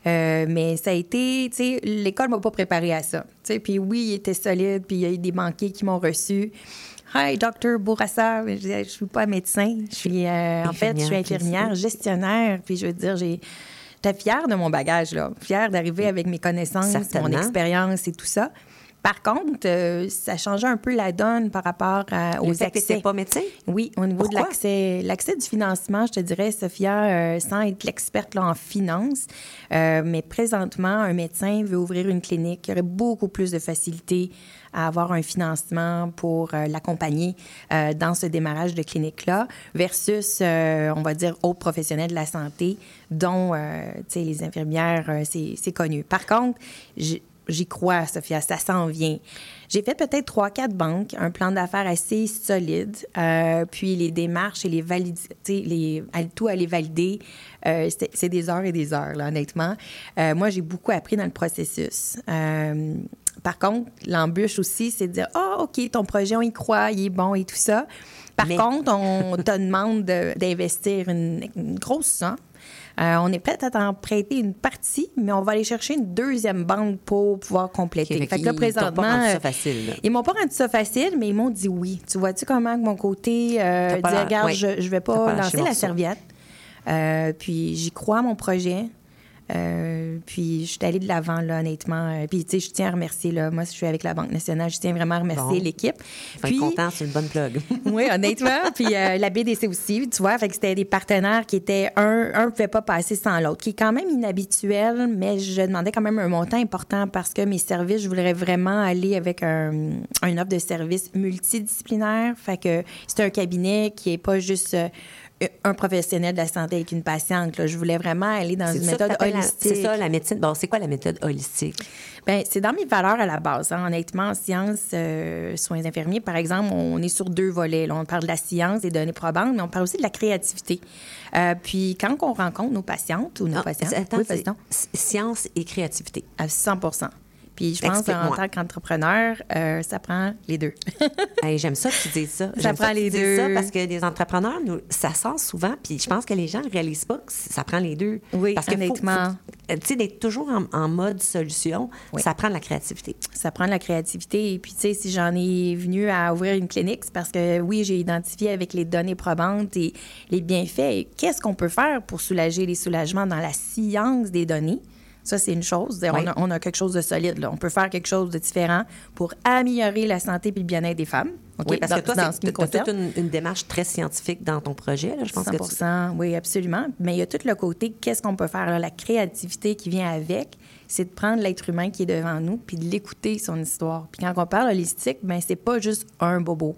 Euh, mais ça a été, tu sais, l'école m'a pas préparé à ça. Tu sais, puis oui, il était solide, puis il y a eu des banquiers qui m'ont reçu. Hi, Dr. Bourassa. Je, je suis pas médecin. Je suis, euh, en fait, je suis Infirmière, gestionnaire. Puis je veux dire, j'ai. J'étais fière de mon bagage, là. Fière d'arriver avec mes connaissances, mon expérience et tout ça. Par contre, euh, ça changeait un peu la donne par rapport à- aux fait que accès. t'étais pas médecin? Oui, au niveau Pourquoi? de l'accès, l'accès du financement, je te dirais, Sophia, euh, sans être l'experte là, en finance, euh, mais présentement, un médecin veut ouvrir une clinique, il y aurait beaucoup plus de facilité à avoir un financement pour euh, l'accompagner euh, dans ce démarrage de clinique-là, versus, euh, on va dire, autres professionnels de la santé, dont, tu sais, les infirmières, c'est, c'est connu. Par contre, j- J'y crois, Sophia, ça s'en vient. J'ai fait peut-être trois, quatre banques, un plan d'affaires assez solide, euh, puis les démarches et les à- tout à les valider, euh, c'est des heures et des heures, là, honnêtement. Euh, moi, j'ai beaucoup appris dans le processus. Par contre, l'embûche aussi, c'est de dire Ah, OK, ton projet, on y croit, il est bon et tout ça. Par contre, on te demande de- d'investir une, une grosse somme. Euh, on est prêt à t'en prêter une partie, mais on va aller chercher une deuxième banque pour pouvoir compléter. Fait que là, qu'ils t'ont pas rendu ça facile, là. ils m'ont pas rendu ça facile, mais ils m'ont dit oui. Tu vois-tu comment mon côté euh, dit, regarde, oui. je, je vais pas lancer la serviette. Euh, puis j'y crois à mon projet. Euh, puis je suis allée de l'avant, là, honnêtement. Euh, Puis, tu sais, je tiens à remercier, là, moi, je suis avec la Banque nationale, je tiens vraiment à remercier Bon. l'équipe. Être content, c'est une bonne plug. oui, honnêtement. Puis euh, la BDC aussi, tu vois. Fait que c'était des partenaires qui étaient. Un un ne pouvait pas passer sans l'autre, qui est quand même inhabituel, mais je demandais quand même un montant important parce que mes services, je voudrais vraiment aller avec un, un offre de service multidisciplinaire. Fait que c'est un cabinet qui est pas juste. euh, un professionnel de la santé avec une patiente. là. Je voulais vraiment aller dans une méthode holistique. C'est ça, la médecine. Bon, c'est quoi la méthode holistique? Ben, c'est dans mes valeurs à la base. hein. Honnêtement, en sciences, euh, soins infirmiers, par exemple, on est sur deux volets. là. On parle de la science, des données probantes, mais on parle aussi de la créativité. Euh, puis quand on rencontre nos patientes ou nos Ah, patients, attends, oui. Science et créativité. À 100 Puis je pense Explique-moi. en tant qu'entrepreneur, euh, ça prend les deux. Hey, J'aime ça que tu dises ça. Ça prend les deux. ça parce que les entrepreneurs, nous, ça sort souvent, puis je pense que les gens ne réalisent pas que ça prend les deux. Oui, parce que honnêtement. tu sais, d'être toujours en, en mode solution, ça prend de la créativité. Ça prend de la créativité. Et puis, tu sais, si j'en ai venu à ouvrir une clinique, c'est parce que, oui, j'ai identifié avec les données probantes et les bienfaits. Qu'est-ce qu'on peut faire pour soulager les soulagements dans la science des données? Ça, c'est une chose. On, Oui. a, on a quelque chose de solide. Là. On peut faire quelque chose de différent pour améliorer la santé et le bien-être des femmes. OK? Oui, parce Dans- que toi, dans ce toute une démarche très scientifique dans ton projet. Là. Je pense 100 que tu- oui, absolument. Mais il y a tout le côté, qu'est-ce qu'on peut faire? là? La créativité qui vient avec, c'est de prendre l'être humain qui est devant nous puis de l'écouter, son histoire. Puis quand on parle holistique, ben c'est pas juste un bobo.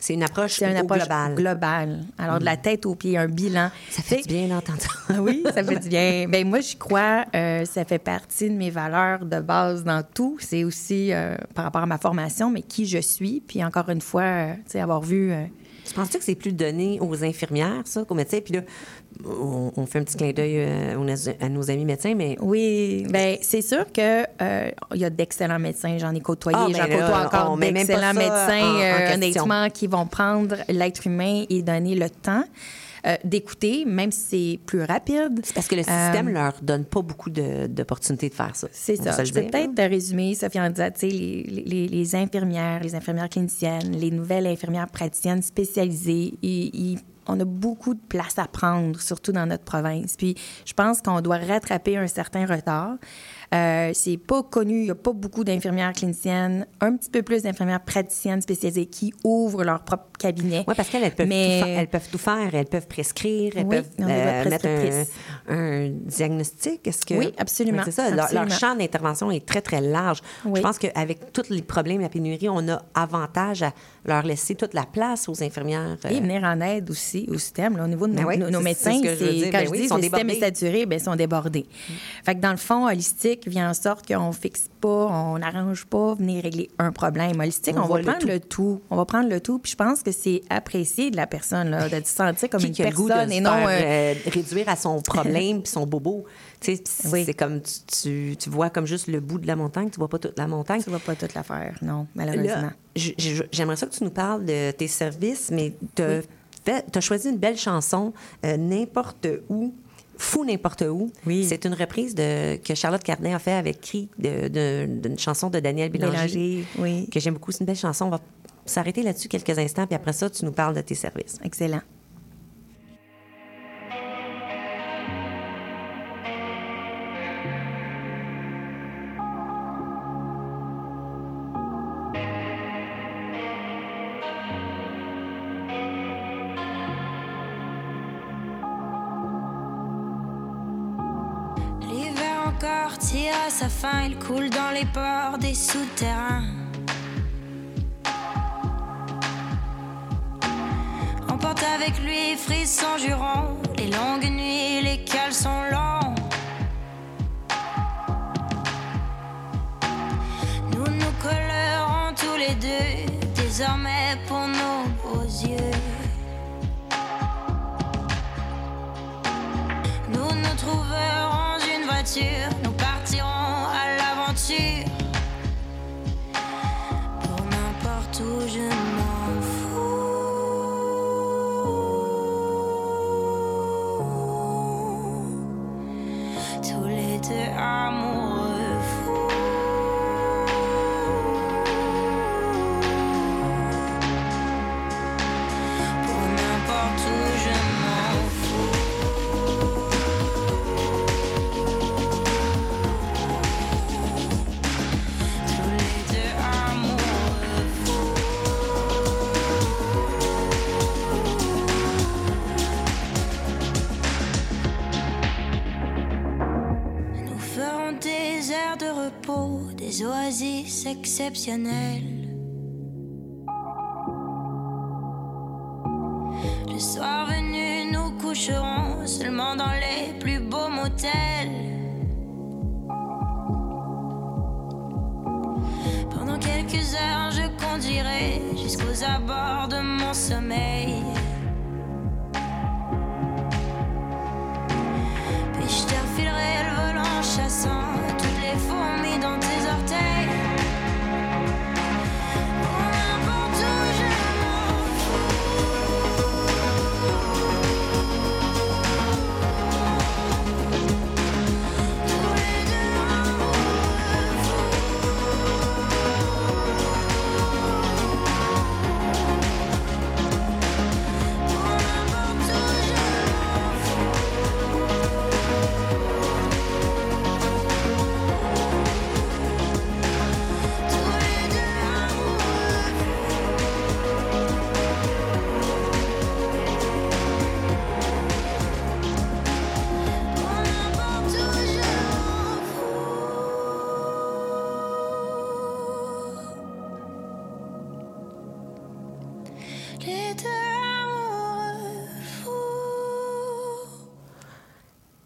C'est une approche, une globale. Alors, de la tête aux pieds, un bilan. Ça fait du bien d'entendre ça. oui, ça fait du bien. Ben moi, j'y crois. euh, ça fait partie de mes valeurs de base dans tout. C'est aussi euh, par rapport à ma formation, mais qui je suis. Puis encore une fois, euh, tu sais, avoir vu... Tu penses-tu que c'est plus donné aux infirmières, ça, qu'aux médecins? Puis là, on, on fait un petit clin d'œil euh, à nos amis médecins, mais Oui, ben c'est sûr que euh, y a d'excellents médecins. J'en ai côtoyé, Ah, ben j'en là, côtoie encore d'excellents médecins, en- en euh, honnêtement, qui vont prendre l'être humain et donner le temps euh, d'écouter, même si c'est plus rapide. c'est parce que le système Euh, leur donne pas beaucoup de- d'opportunités de faire ça. C'est ça. Je peux peut-être te résumer, Sophie, en disant, tu sais, les, les- les infirmières, les infirmières cliniciennes, les nouvelles infirmières praticiennes spécialisées, ils- on a beaucoup de place à prendre, surtout dans notre province. Puis, je pense qu'on doit rattraper un certain retard. Euh, c'est pas connu, il n'y a pas beaucoup d'infirmières cliniciennes, un petit peu plus d'infirmières praticiennes spécialisées qui ouvrent leur propre cabinet. Oui, parce qu'elles peuvent, Mais- tout faire, elles peuvent tout faire, elles peuvent prescrire, elles Oui, peuvent euh, mettre un, diagnostic. Est-ce que... Oui, absolument, c'est ça. Leur, champ d'intervention est très, très large. Oui. Je pense qu'avec tous les problèmes, la pénurie, on a avantage à leur laisser toute la place aux infirmières. euh, Et venir en aide aussi au système. là, au niveau de Ben nos, oui, nos- médecins, c'est ce quand Ben je oui, dis ils que le système est débordés. saturé, ben, ils sont débordés. Fait que dans le fond, holistique vient en sorte qu'on fixe pas, on n'arrange pas venir régler un problème. Holistique, On on, va le prendre le tout. On va prendre le tout. Puis je pense que c'est apprécié de la personne, là, de se sentir comme qui une personne et non... euh, euh, réduire à son problème puis son bobo. Tu sais, c'est c'est comme tu, tu, tu vois comme juste le bout de la montagne, tu vois pas toute la montagne. Tu vois pas toute l'affaire, non, malheureusement. J'aimerais ça que tu nous parles de tes services, mais tu as choisi une belle chanson, euh, N'importe où. Fou n'importe où. C'est une reprise de, que Charlotte Cardin a fait avec Cri d'une chanson de Daniel Bélanger. Bélanger, oui. Que j'aime beaucoup. C'est une belle chanson. On va s'arrêter là-dessus quelques instants, puis après ça, tu nous parles de tes services. Excellent. Sa fin, il coule dans les ports des souterrains. Emporte avec lui frisson jurons, les longues nuits, les caleçons longs. Nous nous collerons tous les deux, désormais pour nos beaux yeux. Nous nous trouverons une voiture, oasis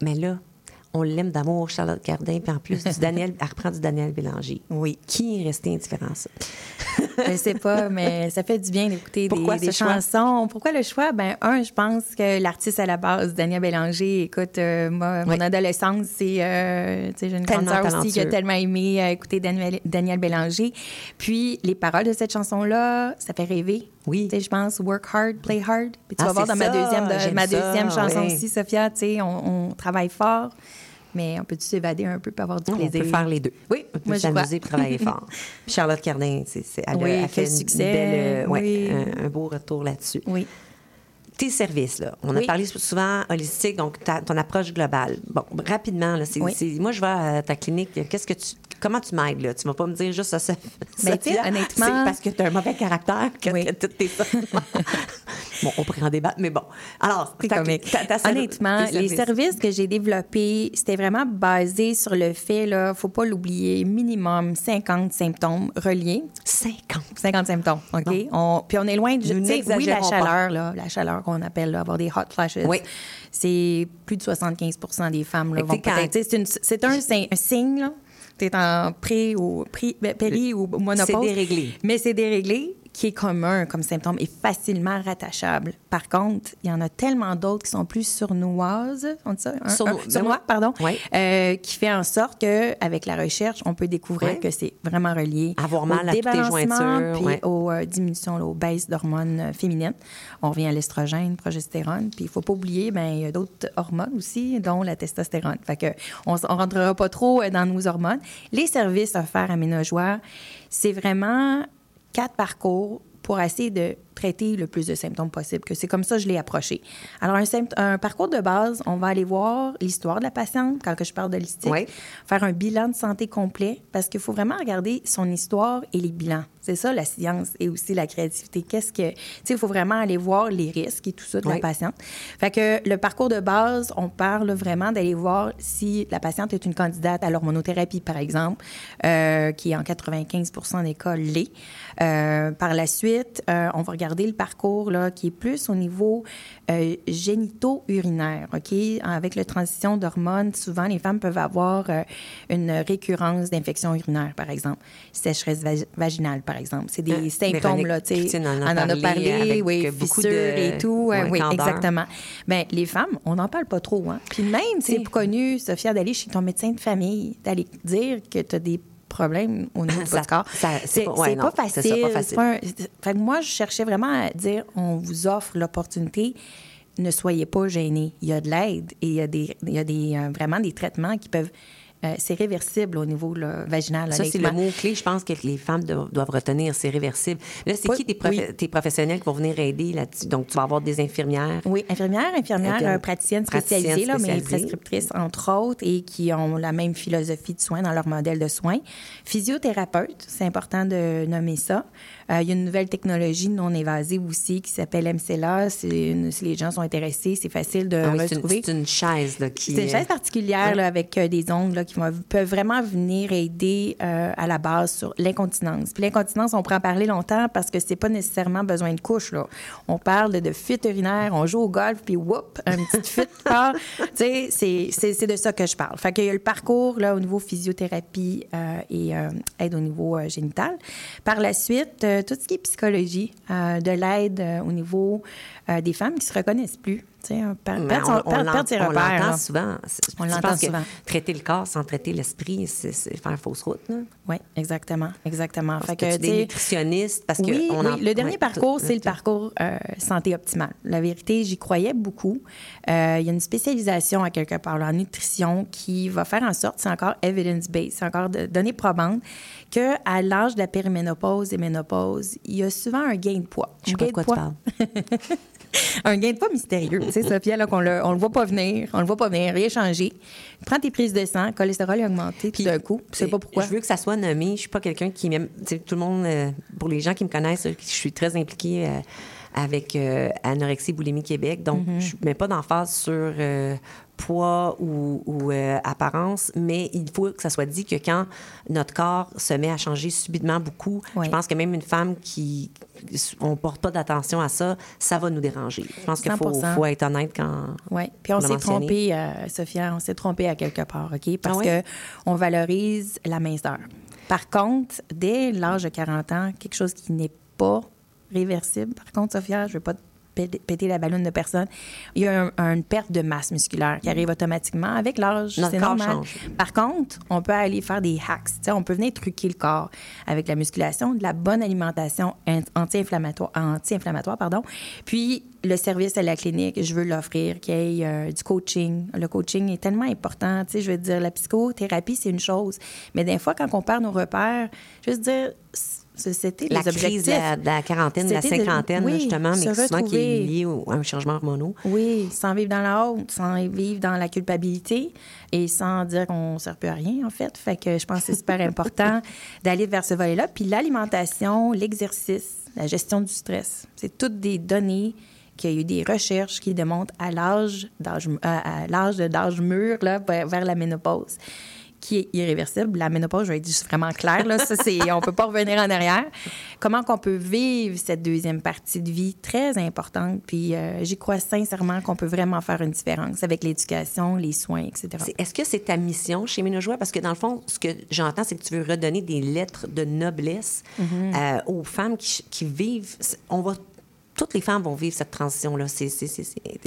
Mais là, on l'aime d'amour, Charlotte Cardin, puis en plus, Daniel, elle reprend du Daniel Bélanger. Oui. Qui est resté indifférent à ça? Je sais pas, mais ça fait du bien d'écouter des, chansons. Pourquoi le choix? Ben, un, je pense que l'artiste à la base, Daniel Bélanger, écoute, euh, moi, mon adolescence, c'est. euh, j'ai une grande aussi qui a tellement aimé euh, écouter Daniel, Daniel Bélanger. Puis, les paroles de cette chanson-là, ça fait rêver. Oui. Je pense, work hard, play hard. Puis tu Ah, vas voir c'est dans ma deuxième, de- j'aime ma ça, deuxième chanson aussi, Sophia, tu sais, on, on travaille fort. Mais on peut-tu s'évader un peu pour avoir du On plaisir? peut faire les deux. Oui, On peut s'amuser et travailler fort. Charlotte Cardin, c'est, c'est- elle, a- Oui, fait une succès, belle, euh, ouais, un, un beau retour là-dessus. Oui. Tes services, là. On a parlé souvent holistique, donc ta- ton approche globale. Bon, rapidement, là, c'est- moi, je vais à ta clinique. Qu'est-ce que tu, comment tu m'aides, là? Tu vas pas me dire juste ça, ça. Ben, Sophia, honnêtement- C'est parce que tu as un mauvais caractère que, que toutes tes Bon, on pourrait en débattre, mais bon. Alors, C'est comique. Honnêtement, les services que j'ai développés, c'était vraiment basé sur le fait, là, faut pas l'oublier, minimum 50 symptômes reliés. 50? 50 symptômes, OK? On- puis on est loin de... Oui, la chaleur, là, la chaleur qu'on appelle, là, avoir des hot flashes. Oui. C'est plus de 75% des femmes, là, vont peut-être... C'est un, un signe, là. T'es en pré ou pré, ben, péri ou monopause. C'est déréglé. Mais c'est déréglé, qui est commun comme symptôme et facilement rattachable. Par contre, il y en a tellement d'autres qui sont plus sournoises, on dit ça? Un- sournois, ouais. pardon, euh, qui fait en sorte qu'avec la recherche, on peut découvrir que c'est vraiment relié Avoir au à toutes jointures, puis aux euh, diminutions, là, aux baisses d'hormones euh, féminines. On revient à l'estrogène, progestérone, puis il faut pas oublier, ben il y a d'autres hormones aussi, dont la testostérone. Fait que on, on rentrera pas trop dans nos hormones. Les services offerts à Ménageoire, c'est vraiment quatre parcours pour essayer de traiter le plus de symptômes possible, que c'est comme ça que je l'ai approché. Alors, un, parcours de base, on va aller voir l'histoire de la patiente, quand que je parle d'holistique, Oui. faire un bilan de santé complet, parce qu'il faut vraiment regarder son histoire et les bilans. C'est ça, la science et aussi la créativité. Qu'est-ce que... Tu sais, il faut vraiment aller voir les risques et tout ça de la patiente. Fait que le parcours de base, on parle vraiment d'aller voir si la patiente est une candidate à l'hormonothérapie, par exemple, euh, qui en 95 des cas l'est. Euh, par la suite, euh, on va regarder le parcours là, qui est plus au niveau euh, génito-urinaire. OK? Avec la transition d'hormones, souvent, les femmes peuvent avoir euh, une récurrence d'infection urinaire, par exemple. Sécheresse vag- vaginale, par exemple. C'est des Euh, symptômes, là, tu sais. On en a parlé parlé, avec oui, beaucoup fissures de- et tout. ouais, oui, candeur. exactement. Bien, les femmes, on n'en parle pas trop. Hein? Puis même, c'est connu, Sophia, d'aller chez ton médecin de famille, d'aller dire que tu as des problèmes au niveau Ça- du corps. c'est pas- pas facile. pas facile. pas un- fait que moi, je cherchais vraiment à dire, on vous offre l'opportunité, ne soyez pas gênés. Il y a de l'aide et il y a, des, il y a des, euh, vraiment des traitements qui peuvent euh, c'est réversible au niveau là, vaginal. Ça, c'est le mot-clé, je pense, que les femmes do- doivent retenir, c'est réversible. Là, c'est Oui, qui tes, prof- oui. tes professionnels qui vont venir aider là-dessus? Donc, tu vas avoir des infirmières? Oui, infirmière, infirmière, Infirmière. euh, praticienne Praticienne spécialisée, là, mais prescriptrices, entre autres, et qui ont la même philosophie de soins dans leur modèle de soins. Physiothérapeute, c'est important de nommer ça. Euh, il y a une nouvelle technologie non évasive aussi qui s'appelle MCLA. Une- si les gens sont intéressés, c'est facile de Ah oui, c'est une, retrouver. c'est une chaise là, qui. C'est une chaise particulière ouais. là, avec euh, des ongles là, qui vont- peuvent vraiment venir aider euh, à la base sur l'incontinence. Puis l'incontinence, on pourrait en parler longtemps parce que c'est pas nécessairement besoin de couche. Là. On parle de, de fuite urinaire, on joue au golf, puis whoop, une petite fuite part. Tu sais, c'est- c'est c'est de ça que je parle. Fait qu'il y a le parcours là, au niveau physiothérapie euh, et euh, aide au niveau génital. Par la suite, tout ce qui est psychologie, de l'aide au niveau des femmes qui se reconnaissent plus. Perdre on- on perdre- l'ent- perdre ses on repères, l'entend souvent. On l'entend que souvent. Traiter le corps sans traiter l'esprit, c'est faire fausse route. là. Oui, exactement, exactement. Parce Fait que que, tu nutritionnistes, parce que oui, on oui, en- le dernier ouais, parcours, c'est le parcours euh, santé optimale. La vérité, j'y croyais beaucoup. Euh, Il y a une spécialisation à quelque part là, en nutrition qui va faire en sorte, c'est encore evidence-based, c'est encore de données probantes, qu'à l'âge de la périménopause et ménopause, il y a souvent un gain de poids. Je sais pas de quoi poids- tu parles. un gain de poids mystérieux. Tu sais, Sophia, là, qu'on le, on le voit pas venir, on le voit pas venir, rien changé. Prends tes prises de sang, le cholestérol est augmenté, puis d'un coup, tu sais pas pourquoi. Je veux que ça soit nommé. Je suis pas quelqu'un qui m'aime. Tout le monde, euh, pour les gens qui me connaissent, euh, je suis très impliquée euh, avec euh, Anorexie Boulimie Québec. Donc, Mm-hmm. je mets pas d'emphase sur euh, poids ou, ou, euh, apparence, mais il faut que ça soit dit que quand notre corps se met à changer subitement beaucoup, je pense que même une femme qui on porte pas d'attention à ça, ça va nous déranger. Je pense qu'il faut, 100%. faut être honnête quand. Oui, puis on s'est trompé, euh, Sophia, on s'est trompé à quelque part, OK? Parce Ah ouais? que on valorise la minceur. Par contre, dès l'âge de 40 ans, quelque chose qui n'est pas réversible, par contre, Sophia, je ne veux pas te péter la ballonne de personne, il y a un- une perte de masse musculaire qui arrive automatiquement avec l'âge. C'est normal. change. Par contre, on peut aller faire des hacks. Tu sais, on peut venir truquer le corps avec la musculation, de la bonne alimentation in- anti-inflammatoire, anti-inflammatoire pardon. Puis le service à la clinique, je veux l'offrir, qu'il y ait euh, du coaching. Le coaching est tellement important. Tu sais, je veux dire, la psychothérapie, c'est une chose. Mais des fois, quand on perd nos repères, je veux dire, c'était La les objectifs. crise de la, de la quarantaine, de la de- cinquantaine, oui, justement, mais souvent qui est lié au- à un changement hormonaux. Oui, sans vivre dans la honte, sans vivre dans la culpabilité et sans dire qu'on ne sert plus à rien, en fait. Fait que je pense que c'est super important d'aller vers ce volet-là. Puis l'alimentation, l'exercice, la gestion du stress, c'est toutes des données qu'il y a eu des recherches qui démontrent à l'âge d'âge d'âge mûr là, vers la ménopause qui est irréversible. La ménopause, je vais être juste vraiment clair, là, ça, c'est, on peut pas revenir en arrière. Comment qu'on peut vivre cette deuxième partie de vie très importante, puis euh, j'y crois sincèrement qu'on peut vraiment faire une différence avec l'éducation, les soins, etc. C'est- Est-ce que c'est ta mission chez Ménojoie? Parce que dans le fond, ce que j'entends, c'est que tu veux redonner des lettres de noblesse Mhm. euh, aux femmes qui, qui vivent. On va toutes les femmes vont vivre cette transition-là. C'est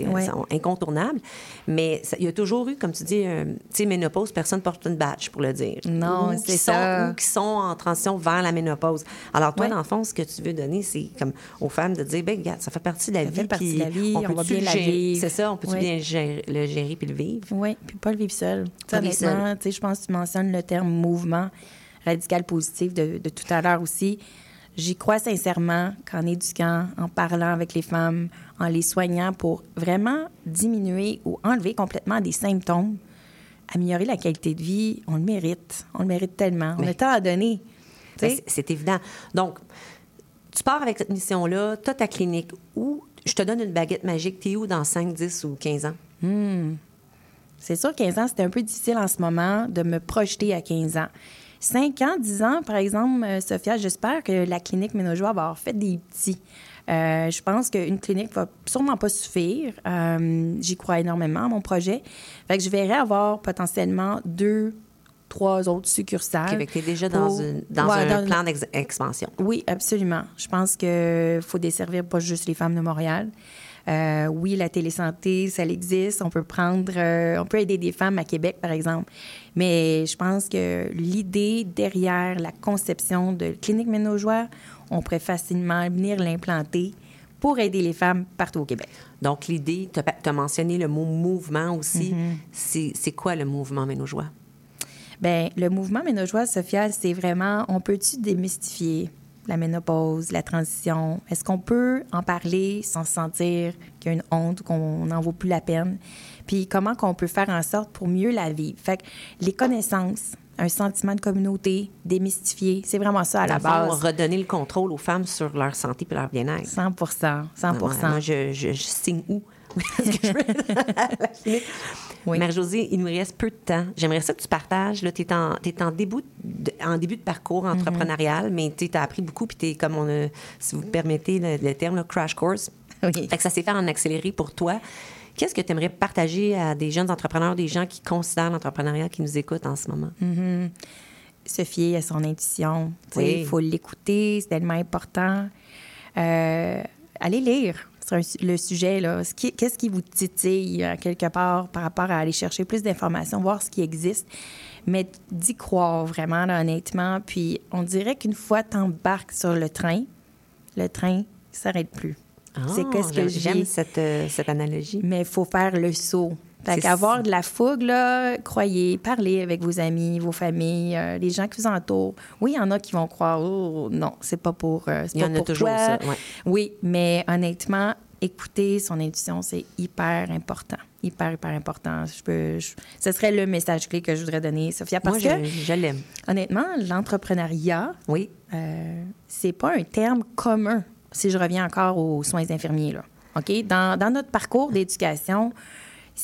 Ouais. incontournable. Mais il y a toujours eu, comme tu dis, euh, tu sais, ménopause, personne ne porte une badge pour le dire. Non, c'est sont- ça. Ou qui sont en transition vers la ménopause. Alors, toi, Ouais. dans le fond, ce que tu veux donner, c'est comme aux femmes de dire, ben regarde, ça fait partie de la Ça vie. fait partie puis de la vie, on va peut-tu bien le la gérer? vivre. C'est ça, on peut-tu Ouais. bien gérer- le gérer puis le vivre? Oui, puis pas le vivre seul. Pas honnêtement, tu sais, je pense que tu mentionnes le terme mouvement radical positif de, de tout à l'heure aussi. J'y crois sincèrement qu'en éduquant, en parlant avec les femmes, en les soignant pour vraiment diminuer ou enlever complètement des symptômes, améliorer la qualité de vie, on le mérite. On le mérite tellement. On a tant à donner. Ben, c'est évident. Donc, tu pars avec cette mission-là, tu as ta clinique où je te donne une baguette magique, t'es où dans 5, 10 ou 15 ans? Hmm. C'est sûr, 15 ans, c'était un peu difficile en ce moment de me projeter à 15 ans. 5 ans, 10 ans, par exemple, euh, Sophia, j'espère que la clinique Ménojoie va avoir fait des petits. Euh, je pense qu'une clinique va sûrement pas suffire. Euh, J'y crois énormément à mon projet. Fait que je verrais avoir potentiellement deux, trois autres succursales. Québec, tu es déjà dans, pour- une- dans Ouais, un dans- plan d'expansion. oui, absolument. Je pense qu'il faut desservir pas juste les femmes de Montréal. Euh, oui, la télésanté, ça existe. On peut prendre, euh, on peut aider des femmes à Québec, par exemple. Mais je pense que l'idée derrière la conception de Clinique Ménojoie, on pourrait facilement venir l'implanter pour aider les femmes partout au Québec. Donc, l'idée, tu as, mentionné le mot mouvement aussi. Mhm. C'est c'est quoi le mouvement Ménojoie? Ben, le mouvement Ménojoie, Sophia, c'est vraiment, on peut-tu démystifier la ménopause, la transition? Est-ce qu'on peut en parler sans se sentir qu'il y a une honte, qu'on n'en vaut plus la peine? Puis comment qu'on peut faire en sorte pour mieux la vivre? Fait que les connaissances, un sentiment de communauté, démystifier, c'est vraiment ça à la base. redonner le contrôle aux femmes sur leur santé et leur bien-être. 100 100 Moi, je, je- je signe où? Clinique? Marie-Josée, il nous reste peu de temps. J'aimerais ça que tu partages. Tu es, en, en, début de, en début de parcours entrepreneurial, mais tu as appris beaucoup, puis tu es, comme on a, si vous permettez le, le terme, là, crash course. Oui. Fait que ça s'est fait en accéléré pour toi. Qu'est-ce que tu aimerais partager à des jeunes entrepreneurs, des gens qui considèrent l'entrepreneuriat, qui nous écoutent en ce moment? Mhm. Se fier à son intuition. Oui. Il faut l'écouter, c'est tellement important. Euh, allez lire sur le sujet. Qu'est-ce qui vous titille euh, quelque part par rapport à aller chercher plus d'informations, voir ce qui existe. Mais d'y croire vraiment, là, honnêtement. Puis on dirait qu'une fois tu embarques sur le train, le train ne s'arrête plus. c'est Ah, qu'est-ce que j'aime- j'ai. J'aime cette, euh, cette analogie. Mais il faut faire le saut. Fait qu'avoir de la fougue, là, croyez, parlez avec vos amis, vos familles, euh, les gens qui vous entourent. Oui, il y en a qui vont croire, oh, non, c'est pas pour, euh, Il y pas en a toujours toi. ça, ouais. Oui, mais honnêtement, écouter son intuition, c'est hyper important. Hyper, hyper important. Je peux, je- ce serait le message clé que je voudrais donner, Sophia, parce Moi, que, je, je l'aime. honnêtement, l'entrepreneuriat, Oui. euh, c'est pas un terme commun, si je reviens encore aux soins infirmiers. Là. OK? Dans, dans notre parcours d'éducation,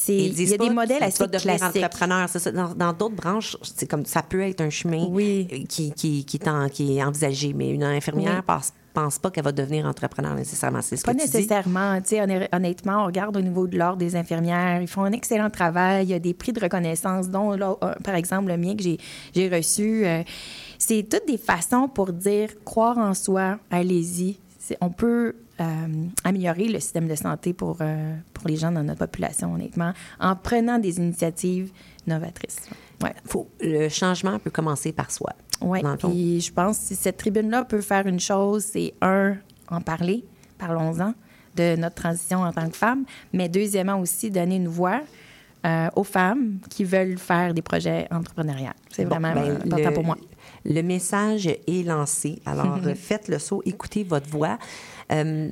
il y a des modèles assez classiques. entrepreneur. ça. Dans d'autres branches, c'est comme ça peut être un chemin euh, qui, qui, qui, est en- qui est envisagé, mais une infirmière Oui. pense, pense pas qu'elle va devenir entrepreneur nécessairement. C'est ce Pas que nécessairement. Tu sais, honn- honnêtement, on regarde au niveau de l'ordre des infirmières. Ils font un excellent travail. Il y a des prix de reconnaissance, dont, là, par exemple, le mien que j'ai, reçu. Euh, c'est toutes des façons pour dire croire en soi, allez-y. On peut améliorer le système de santé pour, euh, pour les gens dans notre population, honnêtement, en prenant des initiatives novatrices. Ouais. Faut, le changement peut commencer par soi. Oui, puis je pense que si cette tribune-là peut faire une chose, c'est un, en parler, parlons-en, de notre transition en tant que femme, mais deuxièmement aussi, donner une voix euh, aux femmes qui veulent faire des projets entrepreneuriaux. C'est Bon, vraiment ben, euh, important le- pour moi. Le message est lancé. Alors, euh, faites le saut, écoutez votre voix. Euh,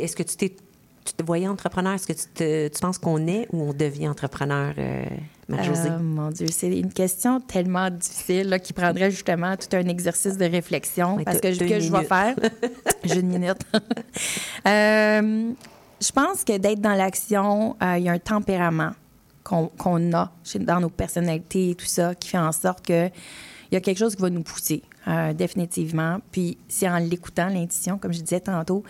Est-ce que tu t'es tu te voyais entrepreneur? Est-ce que tu, te- tu penses qu'on est ou on devient entrepreneur, euh, Marie-Josée? Euh, mon Dieu, c'est une question tellement difficile là, qui prendrait justement tout un exercice de réflexion Ouais, parce que ce que je vais faire, j'ai une minute. Euh, je pense que d'être dans l'action, euh, il y a un tempérament qu'on qu'on a dans nos personnalités et tout ça qui fait en sorte que il y a quelque chose qui va nous pousser, euh, définitivement. Puis c'est en l'écoutant, l'intuition, comme je disais tantôt.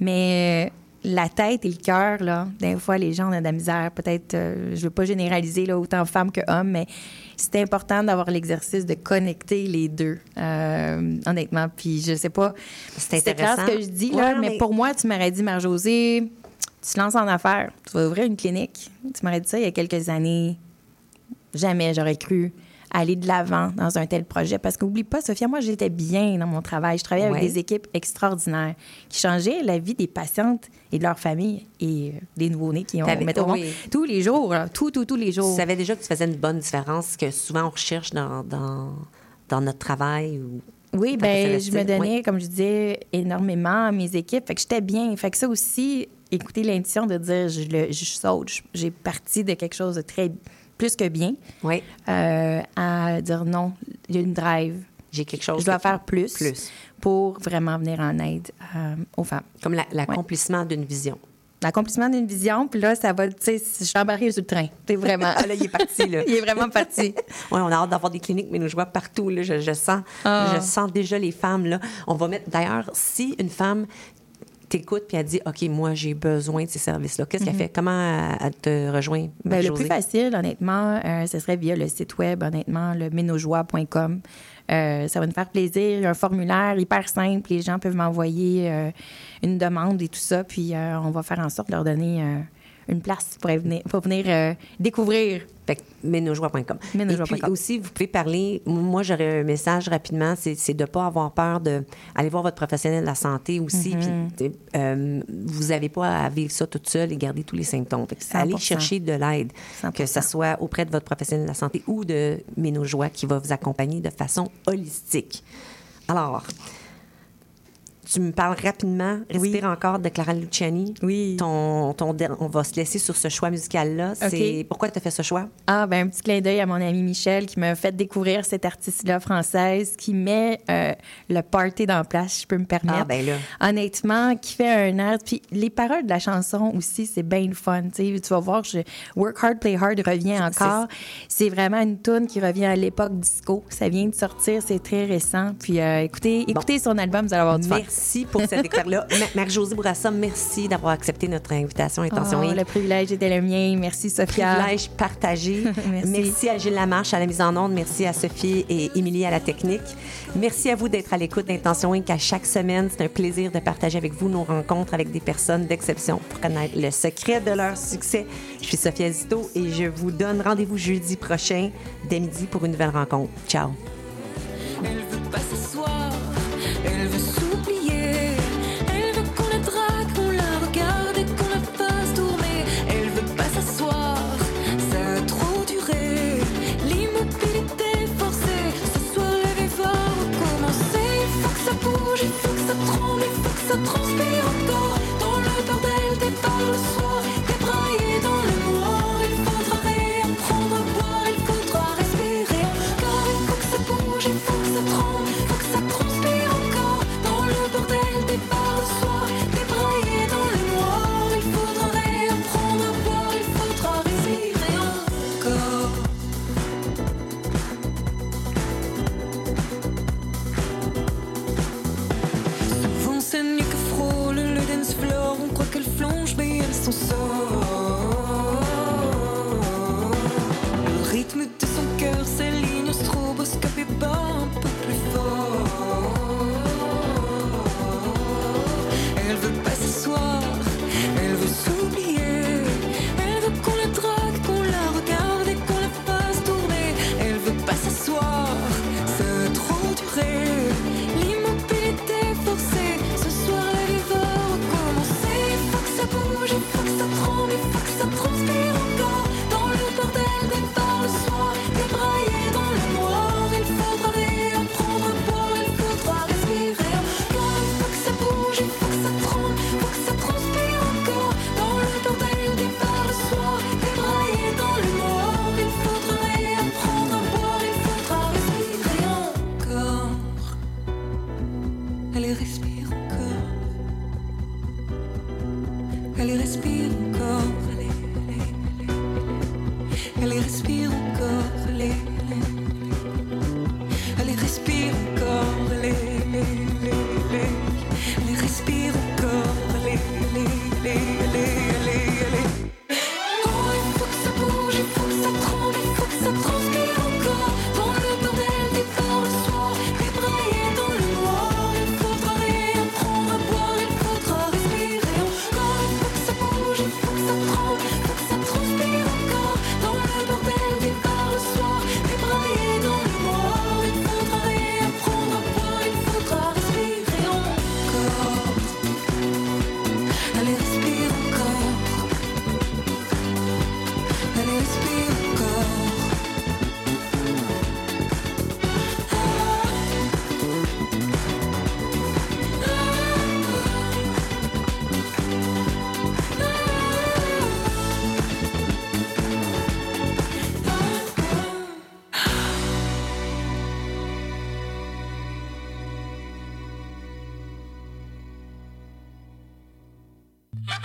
Mais euh, la tête et le cœur, là, des fois, les gens ont de la misère. Peut-être, euh, je veux pas généraliser là, autant femmes que hommes, mais c'est important d'avoir l'exercice de connecter les deux, euh, honnêtement. Puis je sais pas, C'est clair ce que je dis, là, Ouais, mais, mais- pour moi, tu m'aurais dit, Marie-Josée, tu te lances en affaires, tu vas ouvrir une clinique. Tu m'aurais dit ça il y a quelques années. Jamais j'aurais cru aller de l'avant dans un tel projet. Parce qu'oublie pas, Sophia, moi, j'étais bien dans mon travail. Je travaillais Ouais. avec des équipes extraordinaires qui changeaient la vie des patientes et de leurs familles et euh, des nouveau-nés qui ont monde oui. tous les jours, là, tout, tout, tous les jours. Tu savais déjà que tu faisais une bonne différence, que souvent on recherche dans, dans, dans notre travail ou Oui, ben je me donnais, oui. comme je disais, énormément à mes équipes. Fait que j'étais bien. Fait que ça aussi, écouter l'intuition de dire je, le, je saute, j'ai parti de quelque chose de très plus que bien Oui. euh, à dire non, il y a une drive. J'ai quelque chose Je dois que- faire plus, plus. pour vraiment venir en aide euh, aux femmes. Comme la- l'accomplissement d'une vision. L'accomplissement d'une vision, puis là, ça va, tu sais, je suis embarquée sur le train. C'est vraiment. Ah, là, il est parti, là. il est vraiment parti. Oui, on a hâte d'avoir des cliniques, mais nous, je vois partout. Là, je, je sens, Ah. je sens déjà les femmes. Là. On va mettre. D'ailleurs, si une femme t'écoute puis elle dit OK, moi, j'ai besoin de ces services-là, qu'est-ce qu'elle Mhm. fait? Comment elle, te rejoint? Ben, le plus facile, honnêtement, euh, ce serait via le site web, honnêtement, le ménojoie.com. Euh, ça va nous faire plaisir. Il y a un formulaire hyper simple. Les gens peuvent m'envoyer euh, une demande et tout ça. Puis on va faire en sorte de leur donner une place pour venir, pour venir euh, découvrir. Ménojoie.com. Et puis aussi, vous pouvez parler. Moi, j'aurais un message rapidement c'est de ne pas avoir peur de aller voir votre professionnel de la santé aussi. Mhm. Puis, euh, vous n'avez pas à vivre ça toute seule et garder tous les symptômes. Fait que allez 100%. chercher de l'aide, que ce soit auprès de votre professionnel de la santé ou de Ménojoie qui va vous accompagner de façon holistique. Alors, tu me parles rapidement, respire encore de Clara Luciani. Oui. Ton, ton, on va se laisser sur ce choix musical-là. Pourquoi tu as fait ce choix? Ah, ben un petit clin d'œil à mon ami Michel qui m'a fait découvrir cette artiste-là française qui met euh, le party dans la place, si je peux me permettre. Ah, ben là. Honnêtement, qui fait un air. Puis les paroles de la chanson aussi, c'est bien le fun. Tu vas voir, je- Work Hard, Play Hard revient encore. C'est vraiment une tune qui revient à l'époque disco. Ça vient de sortir, c'est très récent. Puis euh, écoutez, écoutez son album, vous allez avoir du fun. Merci pour cette découverte-là. Ma- Marie-Josée Bourassa, merci d'avoir accepté notre invitation. Intention Oh, Inc. le privilège était le mien. Merci, Sophia. Privilège partagé. Merci. à Gilles Lamarche à la mise en onde. Merci à Sophie et Émilie à la technique. Merci à vous d'être à l'écoute d'Intention Inc. à chaque semaine. C'est un plaisir de partager avec vous nos rencontres avec des personnes d'exception pour connaître le secret de leur succès. Je suis Sophia Zito et je vous donne rendez-vous jeudi prochain dès midi pour une nouvelle rencontre. Ciao. Elle veut pas s'asseoir, ça transpire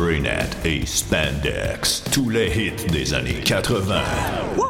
Spraynet et Spandex, tous les hits des années 80. Wow,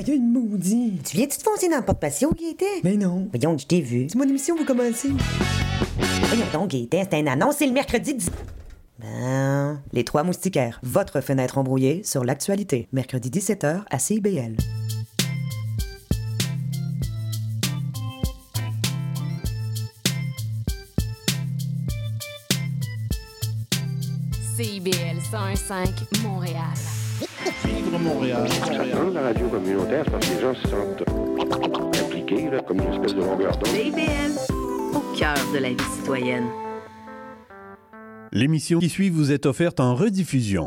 Il y a une maudite. Tu viens-tu te foncer dans le porte-patio, Gaëtan? Mais non. Voyons, je t'ai vu. C'est mon émission, vous commencez. Voyons donc, Gaëtan, c'est une annonce, c'est le mercredi 10... Ben, les trois moustiquaires, votre fenêtre embrouillée sur l'actualité. Mercredi 17h à CIBL. CIBL 101.5 Montréal. Vivre Montréal. Montréal. la radio communautaire, parce que les gens se sentent impliqués, là, comme une espèce de longueur d'onde. CIBL, au cœur de la vie citoyenne. L'émission qui suit vous est offerte en rediffusion.